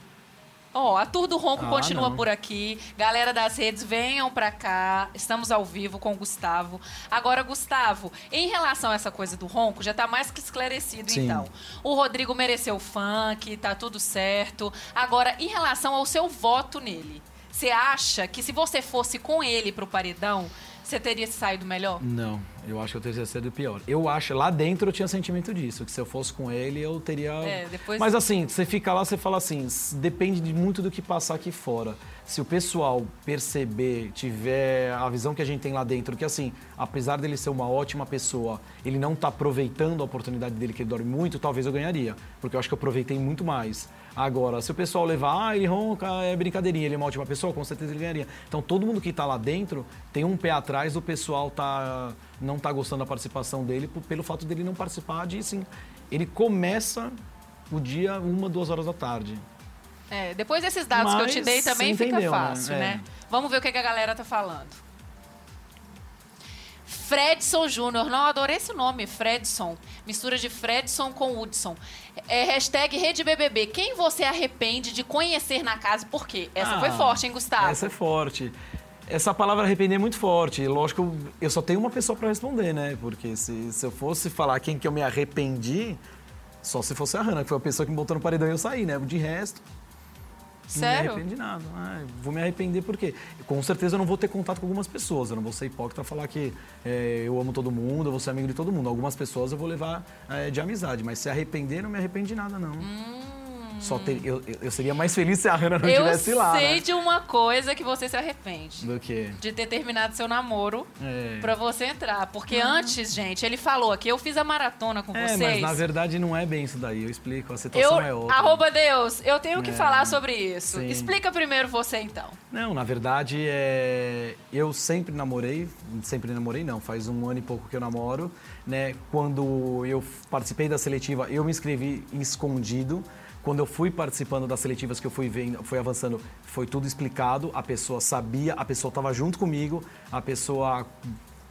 Ó, a Tour do Ronco Ah, continua não. por aqui. Galera das redes, venham pra cá. Estamos ao vivo com o Gustavo. Agora, Gustavo, em relação a essa coisa do ronco, já tá mais que esclarecido, Sim. então. O Rodrigo mereceu o funk, tá tudo certo. Agora, em relação ao seu voto nele, você acha que se você fosse com ele pro paredão, você teria saído melhor? Não, eu acho que eu teria sido pior. Eu acho, lá dentro eu tinha sentimento disso, que se eu fosse com ele eu teria. É, depois- Mas assim, você fica lá, você fala assim, depende de muito do que passar aqui fora. Se o pessoal perceber, tiver a visão que a gente tem lá dentro, que assim, apesar dele ser uma ótima pessoa, ele não tá aproveitando a oportunidade dele, que ele dorme muito, talvez eu ganharia. Porque eu acho que eu aproveitei muito mais. Agora, se o pessoal levar, ah, ele ronca, é brincadeirinha, ele é uma ótima pessoa, com certeza ele ganharia. Então todo mundo que tá lá dentro tem um pé atrás do pessoal tá, não tá gostando da participação dele pelo fato dele não participar de, assim, ele começa o dia uma, duas horas da tarde. É, depois desses dados que eu te Mas dei também você fica entendeu, né? fácil, É. né? Vamos ver o que, que a galera tá falando. Fredson Júnior. Não, adorei esse nome, Fredson. Mistura de Fredson com Hudson. É, hashtag Rede BBB. Quem você arrepende de conhecer na casa e por quê? Essa foi Ah, forte, hein, Gustavo? Essa é forte. Essa palavra arrepender é muito forte. Lógico, eu- eu só tenho uma pessoa para responder, né? Porque se, se eu fosse falar quem que eu me arrependi, só se fosse a Hannah, que foi a pessoa que me botou no paredão e eu saí, né? De resto, não me Sério? arrependi de nada. Vou me arrepender porque com certeza eu não vou ter contato com algumas pessoas. Eu não vou ser hipócrita falar que é, eu amo todo mundo, eu vou ser amigo de todo mundo. Algumas pessoas eu vou levar é, de amizade, mas se arrepender, não me arrependo de nada, não. Só ter, eu, eu- eu seria mais feliz se a Hannah não Hum. eu estivesse lá. sei né? de uma coisa que você se arrepende. Do que? De ter terminado seu namoro É. pra você entrar. Porque antes, gente, ele falou aqui, eu fiz a maratona com É, vocês. mas na verdade não é bem isso daí. Eu explico, a situação Eu, é outra. arroba Deus, eu tenho que É, falar sobre isso. sim. Explica primeiro você, então. Não, na verdade, é... eu sempre namorei, sempre namorei não, faz um ano e pouco que eu namoro, né? Quando eu participei da seletiva, eu me inscrevi escondido. Quando eu fui participando das seletivas que eu fui vendo, fui avançando, foi tudo explicado, a pessoa sabia, a pessoa estava junto comigo, a pessoa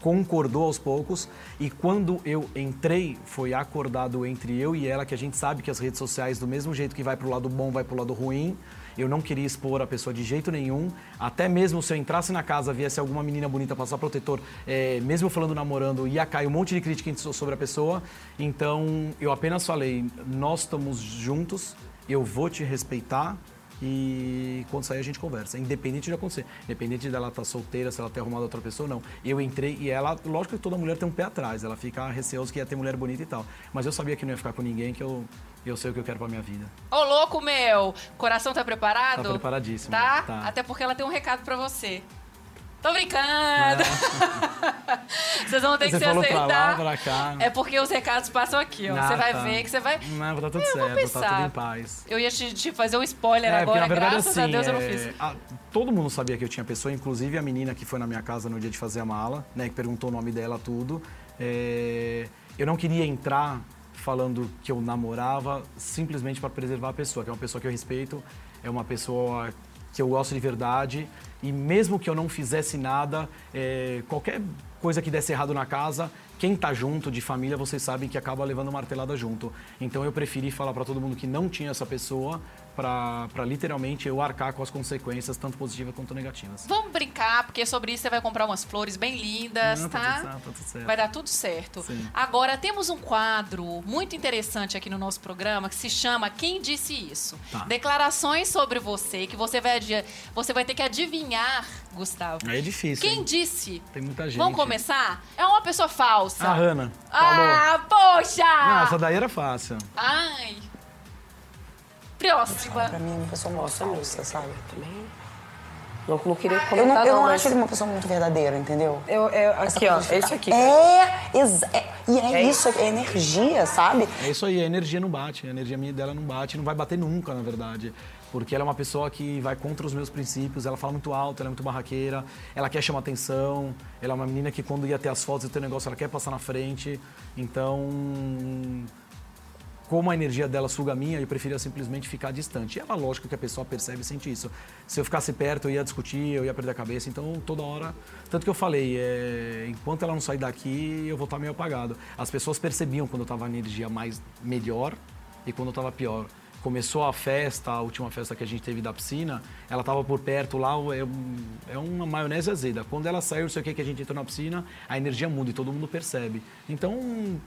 concordou aos poucos e quando eu entrei foi acordado entre eu e ela que a gente sabe que as redes sociais do mesmo jeito que vai pro lado bom vai pro lado ruim Eu não queria expor a pessoa de jeito nenhum. Até mesmo se eu entrasse na casa, viesse alguma menina bonita passar protetor, é, mesmo falando namorando, ia cair um monte de crítica sobre a pessoa. Então, eu apenas falei, nós estamos juntos, eu vou te respeitar, e quando sair a gente conversa, independente de acontecer. Independente dela estar solteira, se ela ter arrumado outra pessoa ou não. Eu entrei e ela, lógico que toda mulher tem um pé atrás, ela fica receosa que ia ter mulher bonita e tal. Mas eu sabia que não ia ficar com ninguém, que eu, eu sei o que eu quero pra minha vida. Ô, louco meu! Coração tá preparado? Tá preparadíssimo. Tá? Tá. Até porque ela tem um recado pra você. Tô brincando! (laughs) Vocês vão ter que Você se falou pra aceitar. lá, pra cá. É porque os recados passam aqui, ó. Ah, Você vai tá. ver que você vai. Não, tá tudo Eu certo, tá tudo em paz. Eu ia te, te fazer um spoiler É, porque agora, na verdade graças assim, a Deus eu não é, fiz. a- todo mundo sabia que eu tinha pessoa, inclusive a menina que foi na minha casa no dia de fazer a mala, né, que perguntou o nome dela, tudo. É, eu não queria entrar falando que eu namorava simplesmente para preservar a pessoa, que é uma pessoa que eu respeito, é uma pessoa que eu gosto de verdade e mesmo que eu não fizesse nada, é, qualquer coisa que desse errado na casa, quem tá junto de família, vocês sabem que acaba levando martelada junto. Então eu preferi falar para todo mundo que não tinha essa pessoa para literalmente eu arcar com as consequências, tanto positivas quanto negativas. Vamos brincar, porque sobre isso você vai comprar umas flores bem lindas, Não, tá tá? tudo certo, tá tudo certo. Vai dar tudo certo. Sim. Agora, temos um quadro muito interessante aqui no nosso programa que se chama Quem Disse Isso? Tá. Declarações sobre você que você vai, você vai ter que adivinhar, Gustavo. É difícil. Quem hein? disse? Tem muita gente. Vamos começar? É uma pessoa falsa. A Hanna. Ah, poxa! Não, essa daí era fácil. Ai. Próxima. Pra mim é uma pessoa muito falsa, sabe? Não, não queria Eu comentar, não, eu não mas- acho ele uma pessoa muito verdadeira, entendeu? Eu, eu, aqui, ó, esse ficar- aqui. É, é, e é, isso, é energia, sabe? É isso aí, a energia não bate, a energia minha dela não bate, não vai bater nunca, na verdade. Porque ela é uma pessoa que vai contra os meus princípios, ela fala muito alto, ela é muito barraqueira, ela quer chamar atenção, ela é uma menina que quando ia ter as fotos e ter um negócio, ela quer passar na frente. Então, como a energia dela suga a minha, eu preferia simplesmente ficar distante. E ela, lógico que a pessoa percebe e sente isso. Se eu ficasse perto, eu ia discutir, eu ia perder a cabeça. Então, toda hora. Tanto que eu falei, é, enquanto ela não sair daqui, eu vou estar meio apagado. As pessoas percebiam quando eu estava em energia mais melhor e quando eu estava pior. Começou a festa, a última festa que a gente teve da piscina, ela estava por perto lá, é, é uma maionese azeda. Quando ela saiu, não sei o que, que a gente entrou na piscina, a energia muda e todo mundo percebe. Então,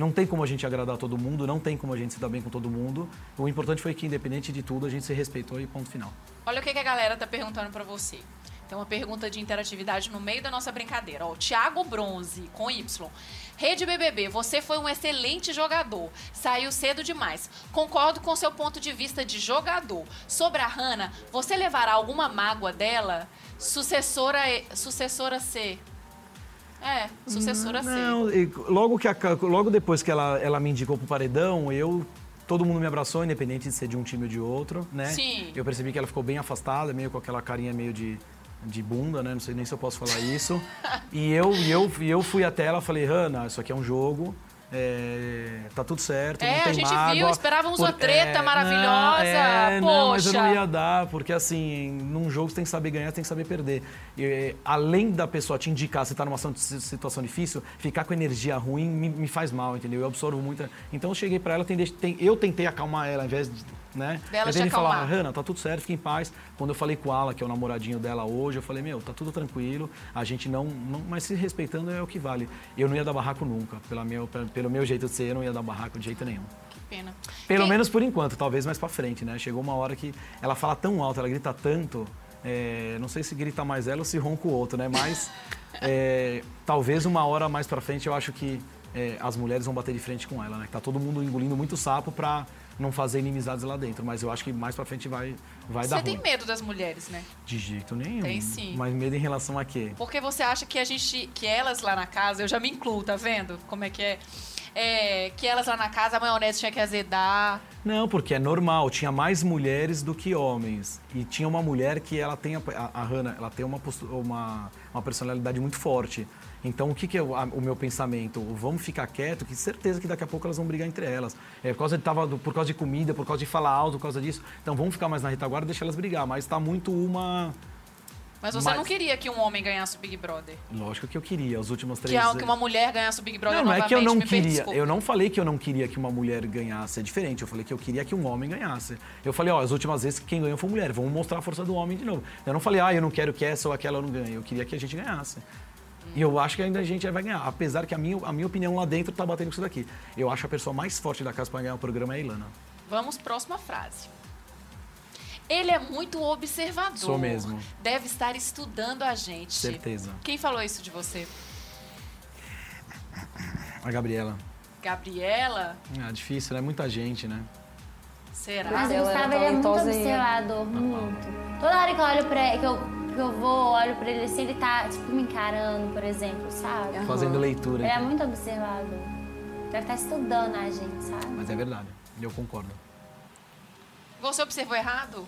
não tem como a gente agradar todo mundo, não tem como a gente se dar bem com todo mundo. O importante foi que, independente de tudo, a gente se respeitou e ponto final. Olha o que, a galera tá perguntando pra você. Tem uma pergunta de interatividade no meio da nossa brincadeira. Ó, Thiago Bronze, com Y. Rede BBB, você foi um excelente jogador. Saiu cedo demais. Concordo com seu ponto de vista de jogador. Sobre a Hannah, você levará alguma mágoa dela? Sucessora, sucessora C. É, sucessora. Não, e logo, que a logo depois que ela, ela me indicou pro paredão, eu. Todo mundo me abraçou, independente de ser de um time ou de outro, né? Sim. Eu percebi que ela ficou bem afastada, meio com aquela carinha meio de, de bunda, né? Não sei nem se eu posso falar isso. (laughs) e eu, eu, eu fui até ela e falei, Hanna, isso aqui é um jogo. É, tá tudo certo, É, não tem a gente mágoa, viu, esperávamos uma treta não, maravilhosa, é, Não, mas eu não poxa. ia dar, porque assim, num jogo você tem que saber ganhar, tem que saber perder. E, além da pessoa te indicar se tá numa situ- situação difícil, ficar com energia ruim me, me faz mal, entendeu? Eu absorvo muita. Então eu cheguei pra ela, tem- eu tentei acalmar ela, ao invés de. Né? Dela tentei falar. Hanna, tá tudo certo, fica em paz. Quando eu falei com o Ala, que é o namoradinho dela hoje, eu falei, meu, tá tudo tranquilo, a gente não, não. Mas se respeitando é o que vale. Eu não ia dar barraco nunca. Pela meu, pelo meu jeito de ser, eu não ia dar barraco de jeito nenhum. Que pena. Pelo Quem- menos por enquanto, talvez mais pra frente, né? Chegou uma hora que ela fala tão alto, ela grita tanto. é, não sei se grita mais ela ou se ronca o outro, né? Mas é, (laughs) talvez uma hora mais pra frente eu acho que é, as mulheres vão bater de frente com ela, né? Tá todo mundo engolindo muito sapo pra não fazer inimizades lá dentro. Mas eu acho que mais pra frente vai, vai dar Você tem ruim. medo das mulheres, né? De jeito nenhum. Tem sim. Mas medo em relação a quê? Porque você acha que a gente, que elas lá na casa, eu já me incluo, tá vendo? Como é que é? É, que elas lá na casa, a maionese tinha que azedar. Não, porque é normal. Tinha mais mulheres do que homens. E tinha uma mulher que ela tem a, a, Hannah, ela tem uma, uma, uma personalidade muito forte. Então, o que, que é o, a- o meu pensamento? Vamos ficar quieto, que certeza que daqui a pouco elas vão brigar entre elas. É, por, causa de, tava, por causa de comida, por causa de falar alto, por causa disso. Então, vamos ficar mais na retaguarda e deixar elas brigar. Mas tá muito uma Mas você não queria que um homem ganhasse o Big Brother. Lógico que eu queria, os últimos três Que, anos. que uma mulher ganhasse o Big Brother Não, não é que eu não queria. Eu não falei que eu não queria que uma mulher ganhasse. É diferente. Eu falei que eu queria que um homem ganhasse. Eu falei, ó, as últimas vezes que quem ganhou foi mulher. Vamos mostrar a força do homem de novo. Eu não falei, ah, eu não quero que essa ou aquela não ganhe. Eu queria que a gente ganhasse. E eu acho que ainda a gente vai ganhar. Apesar que a minha, a minha opinião lá dentro tá batendo com isso daqui. Eu acho a pessoa mais forte da casa para ganhar o programa é a Ilana. Vamos, próxima frase. Ele é muito observador. Sou mesmo. Deve estar estudando a gente. Certeza. Quem falou isso de você? A Gabriela. Gabriela? Ah, difícil, né? Muita gente, né? Será? Mas o era Gustavo ele é muito observador, muito. Toda hora que eu olho pra ele, que eu, que eu vou, olho pra ele assim, ele tá, tipo, me encarando, por exemplo, sabe? Fazendo leitura. Ele é muito observador. Deve estar estudando a gente, sabe? Mas é verdade. Eu concordo. Você observou errado?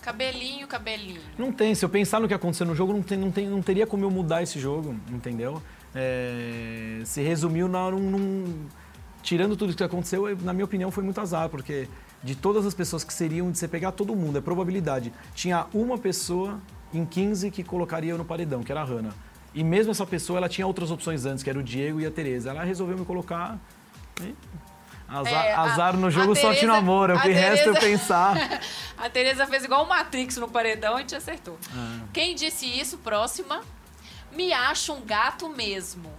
Cabelinho, cabelinho. Não tem. Se eu pensar no que aconteceu no jogo, não, tem, não, tem, não teria como eu mudar esse jogo, entendeu? É, se resumiu na, num, num- Tirando tudo que aconteceu, eu- na minha opinião, foi muito azar, porque de todas as pessoas que seriam, de você pegar todo mundo, é probabilidade. Tinha uma pessoa em 15 que colocaria eu no paredão, que era a Hanna. E mesmo essa pessoa, ela tinha outras opções antes, que era o Diego e a Tereza. Ela resolveu me colocar. e Azar, É, a- azar no jogo, sorte no Tereza- amor. O a que resta eu Tereza- pensar. (laughs) A Tereza fez igual o Matrix no paredão e te acertou. Ah. Quem disse isso? Próxima. Me acho um gato mesmo.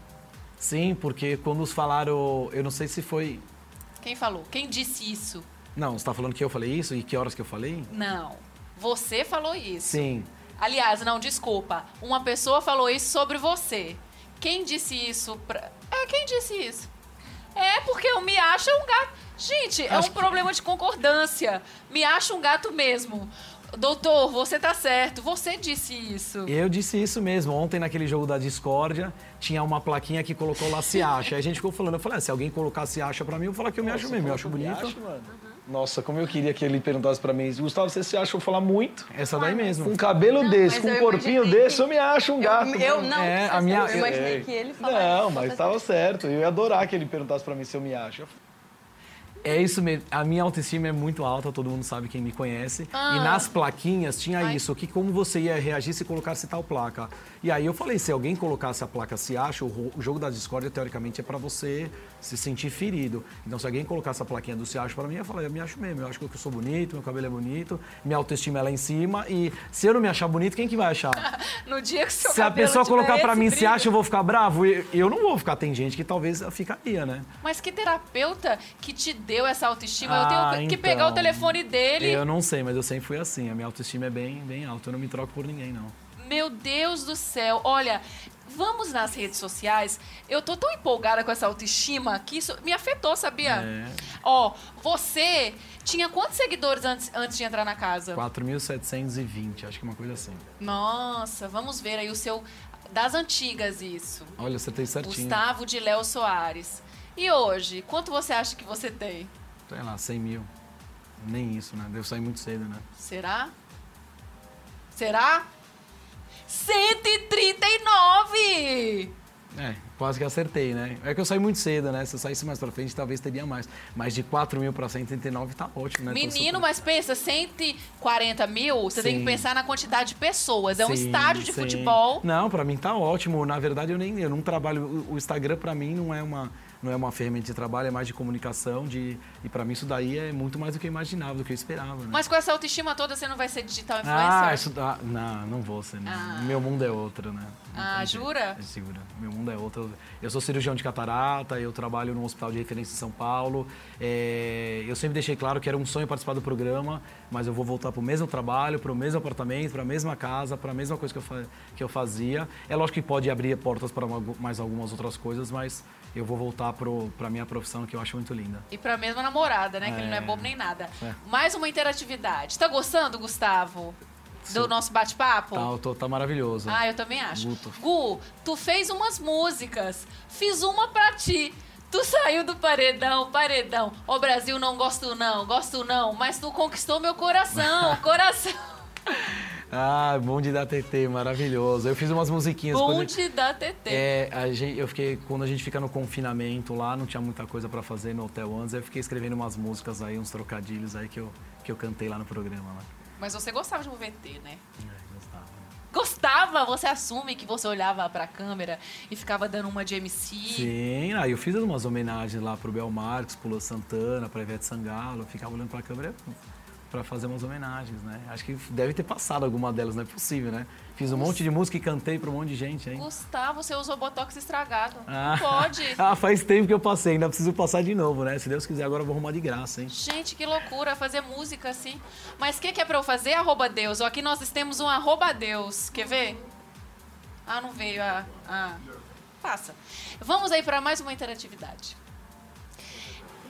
Sim, porque quando os falaram, eu não sei se foi. Quem falou? Quem disse isso? Não, você está falando que eu falei isso e que horas que eu falei? Não. Você falou isso. Sim. Aliás, não, desculpa. Uma pessoa falou isso sobre você. Quem disse isso pra... É, quem disse isso? É, porque eu me acho um gato. Gente, é Acho um que- problema de concordância. Me acho um gato mesmo. Doutor, você tá certo. Você disse isso. Eu disse isso mesmo. Ontem, naquele jogo da discórdia, tinha uma plaquinha que colocou lá se acha. Aí a gente ficou falando, eu falei, ah, se alguém colocar se acha pra mim, eu vou falar que eu me acho mesmo, eu acho bonito. Nossa, como eu queria que ele perguntasse pra mim, Gustavo, você se acha eu falar muito? Essa daí mesmo. Com um cabelo desse, mas com um eu corpinho imaginei desse, que- eu me acho um gato. Eu não, É, a minha- eu imaginei É. que ele falasse. Não, mas tava certo. Eu ia adorar que ele perguntasse pra mim se eu me acho. Eu É isso mesmo. A minha autoestima é muito alta, todo mundo sabe quem me conhece. Ah. E nas plaquinhas tinha Ai. isso, que como você ia reagir se colocasse tal placa. E aí eu falei, se alguém colocasse a placa se acha, o, jogo da discórdia, teoricamente, é pra você se sentir ferido. Então, se alguém colocasse a plaquinha do se acha pra mim, eu falei, eu me acho mesmo. Eu acho que eu sou bonito, meu cabelo é bonito, minha autoestima é lá em cima. E se eu não me achar bonito, quem que vai achar? (laughs) No dia que seu Se a pessoa colocar pra esse mim se brilho. acha, eu vou ficar bravo. Eu, eu não vou ficar. Tem gente que talvez ficaria, né? Mas que terapeuta que te deu essa autoestima? Ah, eu tenho que pegar o então. telefone dele. Eu não sei, mas eu sempre fui assim. A minha autoestima é bem, bem alta. Eu não me troco por ninguém, não. Meu Deus do céu. Olha, vamos nas redes sociais. Eu tô tão empolgada com essa autoestima que isso me afetou, sabia? É. Ó, você tinha quantos seguidores antes, antes de entrar na casa? 4.720, acho que é uma coisa assim. Nossa, vamos ver aí o seu. Das antigas, isso. Olha, você tem certinho. Gustavo de Léo Soares. E hoje, quanto você acha que você tem? Sei lá, 100 mil. Nem isso, né? Devo sair muito cedo, né? Será? Será? 139! É, quase que acertei, né? É que eu saí muito cedo, né? Se eu saísse mais pra frente, talvez teria mais. Mas de 4 mil pra 139 tá ótimo, né? Menino, mas pensa, 140 mil, você tem que Sim. pensar na quantidade de pessoas. É um Sim, estádio de sim. futebol. Não, pra mim tá ótimo. Na verdade, eu nem eu não trabalho. O, o Instagram pra mim não é uma não é uma ferramenta de trabalho, é mais de comunicação, de e pra mim isso daí é muito mais do que eu imaginava, do que eu esperava, né? Mas com essa autoestima toda, você não vai ser digital Ah, influencer? isso dá. Não, não vou ser. Não. Ah. Meu mundo é outro, né? Não Ah, jura? É, Jura. Meu mundo é outro. Eu sou cirurgião de catarata, eu trabalho num hospital de referência em São Paulo. É, eu sempre deixei claro que era um sonho participar do programa, mas eu vou voltar para o mesmo trabalho, para o mesmo apartamento, para a mesma casa, para a mesma coisa que eu, que eu fazia. É lógico que pode abrir portas para mais algumas outras coisas, mas eu vou voltar para a minha profissão, que eu acho muito linda. E pra mesma namorada, né? Que ele não é É. bobo nem nada. É. Mais uma interatividade. Tá gostando, Gustavo? Do nosso bate-papo? Tá, tô- tá maravilhoso. Ah, eu também acho. Guto. Gu, tu fez umas músicas. Fiz uma pra ti. Tu saiu do paredão, paredão. Ô Brasil, não gosto não, gosto não. Mas tu conquistou meu coração, (laughs) coração. Ah, bonde da TT, maravilhoso. Eu fiz umas musiquinhas. Bonde da TT. É, a gente, eu fiquei, quando a gente fica no confinamento lá, não tinha muita coisa pra fazer no hotel antes, eu fiquei escrevendo umas músicas aí, uns trocadilhos aí que eu, que eu cantei lá no programa. Lá. Mas você gostava de VT, né? É, gostava. Gostava? Você assume que você olhava pra câmera e ficava dando uma de MC? Sim, aí eu fiz umas homenagens lá pro Bel Marques, pro Lô Santana, pra Ivete Sangalo. Eu ficava olhando pra câmera pra fazer umas homenagens, né? Acho que deve ter passado alguma delas, não é possível, né? Fiz um monte de música e cantei pra um monte de gente, hein? Gustavo, você usou Botox estragado. Ah. Não pode. (laughs) ah, faz tempo que eu passei, ainda preciso passar de novo, né? Se Deus quiser, agora eu vou arrumar de graça, hein? Gente, que loucura fazer música assim. Mas o que, que é pra eu fazer? Arroba Deus. Ó, Aqui nós temos um arroba Deus. Quer ver? Ah, não veio. Ah, ah. Passa. Vamos aí pra mais uma interatividade.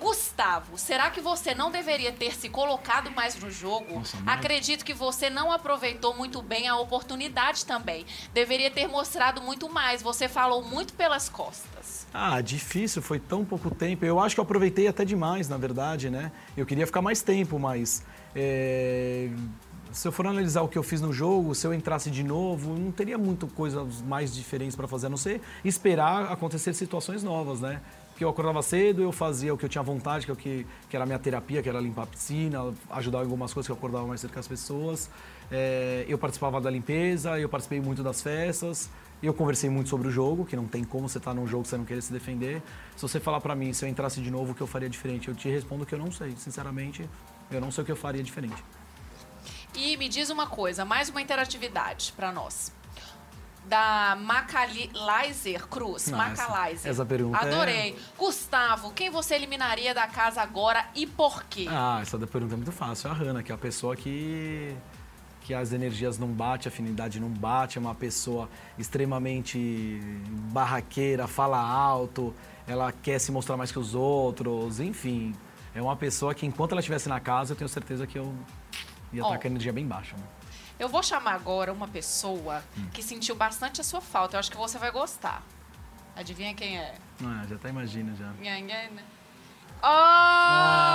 Gustavo, será que você não deveria ter se colocado mais no jogo? Nossa. Acredito que você não aproveitou muito bem a oportunidade também. Deveria ter mostrado muito mais. Você falou muito pelas costas. Ah, difícil, foi tão pouco tempo. Eu acho que eu aproveitei até demais, na verdade, né? Eu queria ficar mais tempo, mas. é, Se eu for analisar o que eu fiz no jogo, se eu entrasse de novo, não teria muita coisas mais diferentes para fazer, a não ser esperar acontecer situações novas, né? Porque eu acordava cedo, eu fazia o que eu tinha vontade, que, é o que, que era a minha terapia, que era limpar a piscina, ajudar em algumas coisas que eu acordava mais cedo com as pessoas. É, eu participava da limpeza, eu participei muito das festas. Eu conversei muito sobre o jogo, que não tem como você estar num jogo que você não querer se defender. Se você falar pra mim, se eu entrasse de novo, o que eu faria diferente, eu te respondo que eu não sei. Sinceramente, eu não sei o que eu faria diferente. E me diz uma coisa, mais uma interatividade pra nós. Da Macalizer Cruz. Macalizer. essa- essa pergunta é- Adorei. Gustavo, quem você eliminaria da casa agora e por quê? Ah, essa pergunta é muito fácil. A Hanna, que é a pessoa que, que as energias não batem, a afinidade não bate, é uma pessoa extremamente barraqueira, fala alto, ela quer se mostrar mais que os outros, enfim. É uma pessoa que, enquanto ela estivesse na casa, eu tenho certeza que eu ia estar Ó. com a energia bem baixa. Né? Eu vou chamar agora uma pessoa Hum. que sentiu bastante a sua falta. Eu acho que você vai gostar. Adivinha quem é? Ah, já até imagina já.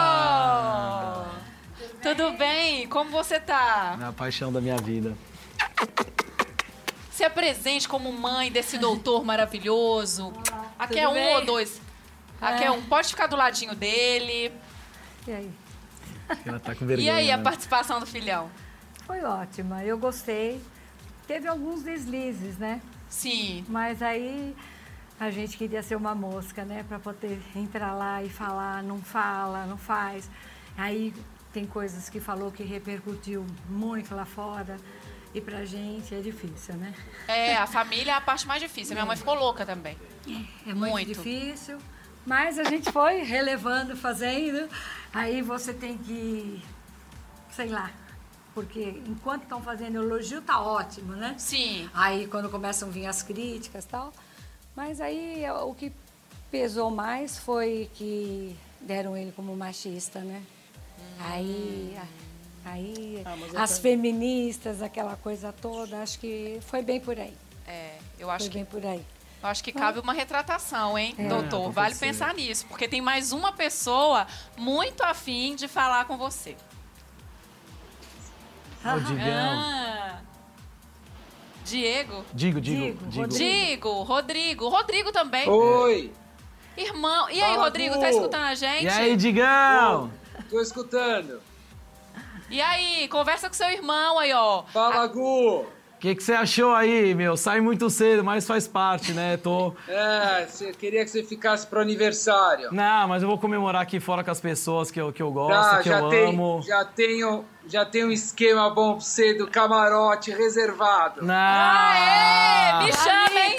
Oh! Tudo bem? Como você tá? É a paixão da minha vida. Se apresente como mãe desse doutor maravilhoso. Aqui é um bem? ou dois? Aqui é. É. um. Pode ficar do ladinho dele. E aí? Ela tá com E vergonha. aí, a né? participação do filhão? Foi ótima, eu gostei. Teve alguns deslizes, né? Sim. Mas aí a gente queria ser uma mosca, né? Para poder entrar lá e falar, não fala, não faz. Aí tem coisas que falou que repercutiu muito lá fora. E pra gente é difícil, né? É, a família é a parte mais difícil. Minha mãe ficou louca também. É muito, difícil. Mas a gente foi relevando, fazendo. Aí você tem que, sei lá, porque enquanto estão fazendo elogio, tá ótimo, né? Sim. Aí quando começam a vir as críticas e tal. Mas aí o que pesou mais foi que deram ele como machista, né? Aí, aí Ah, as também- feministas, aquela coisa toda, acho que foi bem por aí. É, eu acho foi que bem por aí. Eu acho que cabe uma retratação, hein, É. doutor? É, vale pensar nisso, porque tem mais uma pessoa muito afim de falar com você. Ó, o Digão. Ah. Diego? Digo, digo, digo. Digo, Rodrigo. Rodrigo também. Oi. Irmão. E aí, Fala, Rodrigo, tá escutando a gente? E aí, Digão? Tô escutando. E aí, conversa com seu irmão aí, ó. Fala, Gu. O que, que você achou aí, meu? Sai muito cedo, mas faz parte, né? Tô. É, você queria que você ficasse pro aniversário. Não, mas eu vou comemorar aqui fora com as pessoas que eu, que eu gosto, Tá, que já eu tem, amo. já tenho, já tem um esquema bom pra você do camarote reservado. Não. Aê, me chama, hein?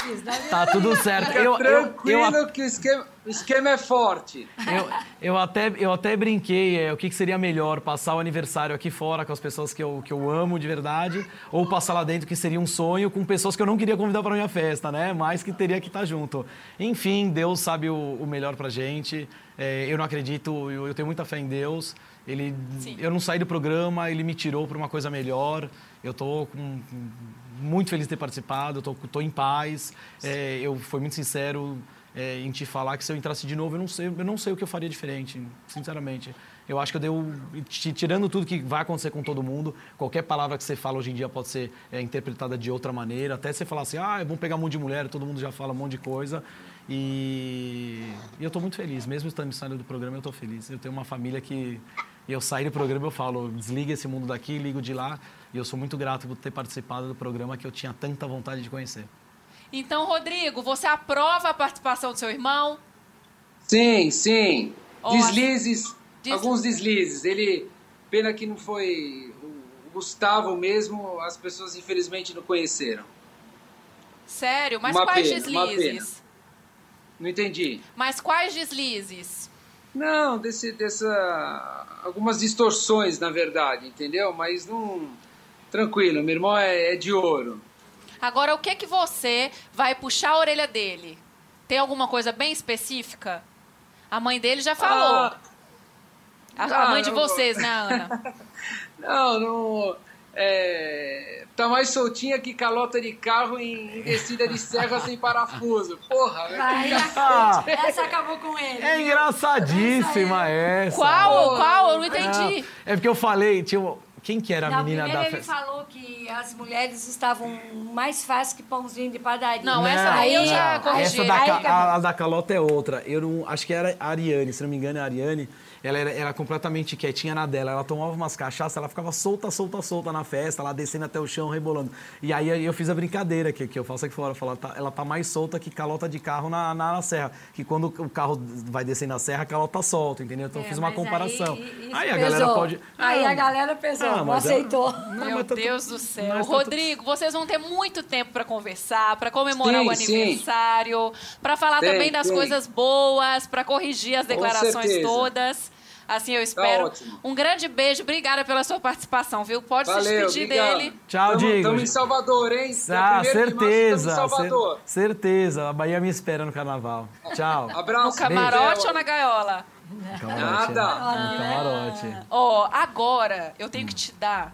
Tá tudo certo. Fica Eu, eu, tranquilo eu, que o esquema, o esquema é forte. eu, eu até, eu até brinquei é, o que, que seria melhor, passar o aniversário aqui fora com as pessoas que eu, que eu amo de verdade, ou passar lá dentro, que seria um sonho, com pessoas que eu não queria convidar para minha festa, né? Mas que teria que estar junto. Enfim, Deus sabe o, o melhor pra gente. É, eu não acredito, eu, eu tenho muita fé em Deus. Ele, eu não saí do programa, ele me tirou para uma coisa melhor. Eu com- muito feliz de ter participado, tô em paz. É, eu fui muito sincero é, em te falar que se eu entrasse de novo, eu não sei, eu não sei o que eu faria diferente, sinceramente. Eu acho que eu ti- tirando tudo que vai acontecer com todo mundo, qualquer palavra que você fala hoje em dia pode ser é, interpretada de outra maneira. Até você falar assim, ah, é bom pegar um monte de mulher, todo mundo já fala um monte de coisa. E, e eu estou muito feliz, mesmo estando saindo do programa, eu estou feliz. Eu tenho uma família que E eu saí do programa, eu falo, desliga esse mundo daqui, ligo de lá. E eu sou muito grato por ter participado do programa que eu tinha tanta vontade de conhecer. Então, Rodrigo, você aprova a participação do seu irmão? Sim, sim. Deslizes, Des- alguns deslizes. Ele, pena que não foi o Gustavo mesmo, as pessoas infelizmente não conheceram. Sério? Mas Uma quais pena, uma deslizes? Não entendi. Mas quais deslizes? Não, desse, dessa. Algumas distorções, na verdade, entendeu? Mas não. Tranquilo, meu irmão é, é de ouro. Agora, o que que você vai puxar a orelha dele? Tem alguma coisa bem específica? A mãe dele já falou. Ah, a, a não, mãe de não vocês, né, Ana? (laughs) Não, não. É, tá mais soltinha que calota de carro em, em descida de serra sem parafuso. Porra, velho. Aí, Ah. essa acabou com ele. É engraçadíssima essa. Qual? Qual? Eu não entendi. É porque eu falei, tinha um- quem que era a Na menina da ele festa? falou que as mulheres estavam mais fáceis que pãozinho de padaria. Não, essa aí eu já corrigi. Essa da, Aí a, a da Calota é outra. Eu não, acho que era a Ariane, se não me engano, é a Ariane. Ela era, era completamente quietinha na dela. Ela tomava umas cachaças, ela ficava solta, solta, solta na festa, lá descendo até o chão, rebolando. E aí eu fiz a brincadeira que, que eu faço aqui fora. Eu falo, ela tá, ela tá mais solta que calota de carro na, na, na serra. Que quando o carro vai descendo a serra, a calota solta, entendeu? Então eu É, fiz uma comparação. Aí, Aí a pesou. galera pode. Aí Ah, a galera pesou, ah, não é- aceitou. Não, Meu tá- Deus do céu. mas tá Rodrigo, vocês vão ter muito tempo para conversar, para comemorar Sim, o aniversário, para falar Tem, também das tem. coisas boas, para corrigir as declarações todas. Assim eu espero. ótimo. um grande beijo, obrigada pela sua participação, viu? Pode se Valeu, despedir obrigado. dele. Tchau, Diego. Tamo em Salvador, hein? Ah, 1º de março, certeza. Salvador. cer- certeza. A Bahia me espera no carnaval. Tchau. (laughs) Abraço. No camarote Beijo. ou na gaiola? Camarote, Nada. é. No camarote. Ó, agora eu tenho que te dar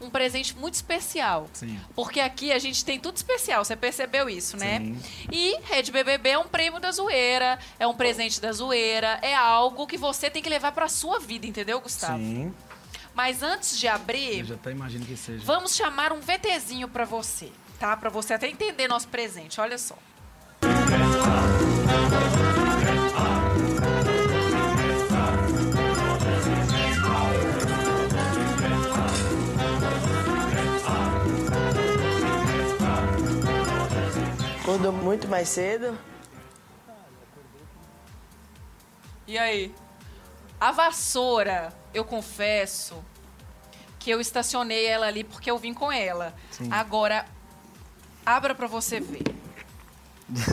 um presente muito especial. Sim. Porque aqui a gente tem tudo especial, você percebeu isso, né? Sim. E Rede BBB é um prêmio da zoeira, é um presente da zoeira, é algo que você tem que levar pra sua vida, entendeu, Gustavo? Sim. Mas antes de Eu abrir, já até imagino que seja. vamos chamar um VTzinho pra você, tá? Pra você até entender nosso presente, olha só. Acordou muito mais cedo. E aí? A vassoura, eu confesso que eu estacionei ela ali porque eu vim com ela. Sim. Agora, abra pra você ver.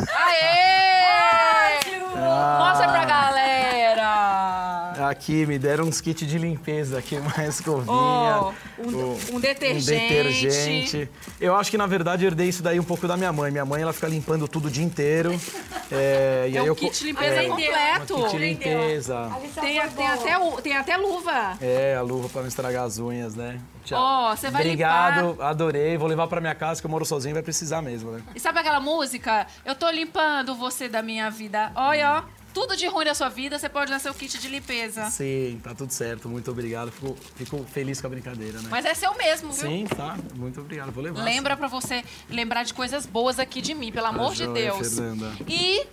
Aê! Mostra pra galera! Aqui me deram uns kits de limpeza aqui, uma escovinha. Ó, um, um detergente. Um detergente. Eu acho que, na verdade, eu herdei isso daí um pouco da minha mãe. Minha mãe, ela fica limpando tudo o dia inteiro. É, e É aí um eu kit limpeza é, completo. Um kit de limpeza. Tem, tem até, tem até luva. É, a luva pra não estragar as unhas, né? Tchau. Ó, você vai Obrigado, adorei. Vou levar pra minha casa, que eu moro sozinho, vai precisar mesmo, né? E sabe aquela música? Eu tô limpando você da minha vida. Olha, ó. Tudo de ruim da sua vida, você pode dar seu kit de limpeza. Sim, tá tudo certo. Muito obrigado. Fico, fico feliz com a brincadeira, né? Mas é seu mesmo, viu? Sim, tá. Muito obrigado. Vou levar. Lembra pra você lembrar de coisas boas aqui de mim, pelo amor de joia, Deus. Fernanda. E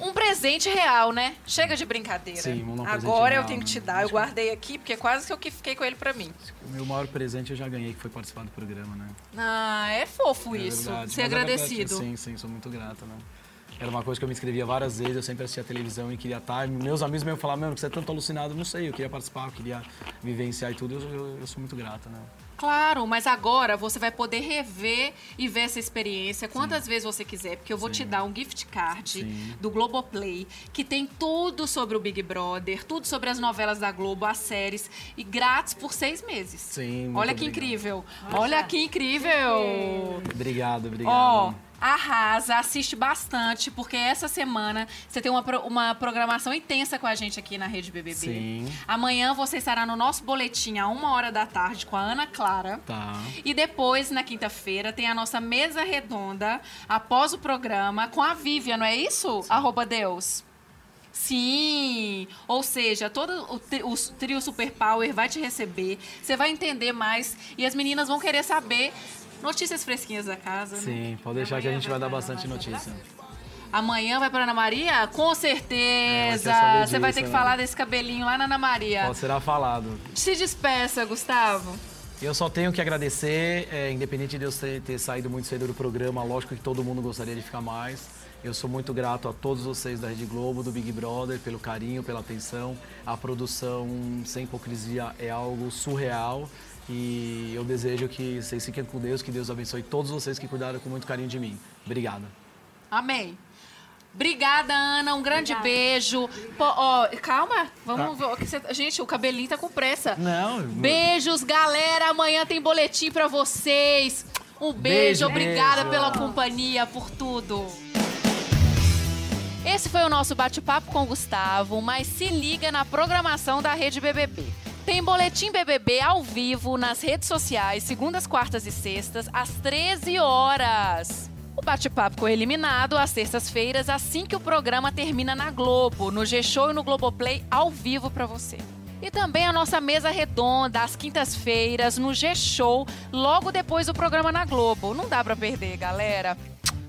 um presente real, né? Chega de brincadeira. Sim, um Agora eu real, tenho que te né? dar. Eu guardei aqui, porque quase que eu que fiquei com ele pra mim. O meu maior presente eu já ganhei, que foi participar do programa, né? Ah, é fofo É isso. verdade, Ser mas agradecido. Sim, sim, sou muito grato, né? Era uma coisa que eu me inscrevia várias vezes, eu sempre assistia televisão e queria estar. Meus amigos mesmo falavam, mano, que você é tanto alucinado, não sei, eu queria participar, eu queria vivenciar e tudo, eu, eu- eu sou muito grato, né? Claro, mas agora você vai poder rever e ver essa experiência quantas vezes você quiser, porque eu vou te dar um gift card Sim. do Globoplay, que tem tudo sobre o Big Brother, tudo sobre as novelas da Globo, as séries, e grátis por seis meses. Sim, Olha que obrigado. incrível. Olha que incrível. Obrigado, obrigado. Ó, arrasa, assiste bastante, porque essa semana você tem uma, uma programação intensa com a gente aqui na Rede BBB. Sim. Amanhã você estará no nosso boletim a uma hora da tarde com a Ana Clara. Tá. E depois, na quinta-feira, tem a nossa mesa redonda após o programa com a Vivian, não é isso? Arroba Deus. Sim, ou seja, todo o, tri- o trio Super Power vai te receber, você vai entender mais e as meninas vão querer saber notícias fresquinhas da casa. né? Sim, pode deixar que a gente vai dar bastante notícia. Amanhã vai pra Ana Maria? Com certeza. saber Você vai ter que né? falar desse cabelinho lá na Ana Maria. Pode será falado. Se despeça, Gustavo. Eu só tenho que agradecer, é, independente de eu ter, ter saído muito cedo do programa, lógico que todo mundo gostaria de ficar mais. Eu sou muito grato a todos vocês da Rede Globo, do Big Brother, pelo carinho, pela atenção. A produção, sem hipocrisia, é algo surreal. E eu desejo que vocês fiquem com Deus, que Deus abençoe todos vocês que cuidaram com muito carinho de mim. Obrigado. Amém. Obrigada, Ana. Um grande Obrigada. beijo. Pô, ó, calma. Vamos você- Gente, o cabelinho tá com pressa. Não. Beijos, galera. Amanhã tem boletim pra vocês. Um beijo, Beijo, obrigada beijo. pela companhia, por tudo. Esse foi o nosso bate-papo com o Gustavo, mas se liga na programação da Rede BBB. Tem boletim BBB ao vivo nas redes sociais, segundas, quartas e sextas, às 13 horas. O bate-papo com eliminado às terças-feiras, assim que o programa termina na Globo, no G-Show e no Globoplay, ao vivo pra você. E também a nossa mesa redonda, às quintas-feiras, no G-Show, logo depois do programa na Globo. Não dá pra perder, galera.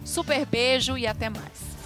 Super beijo e até mais.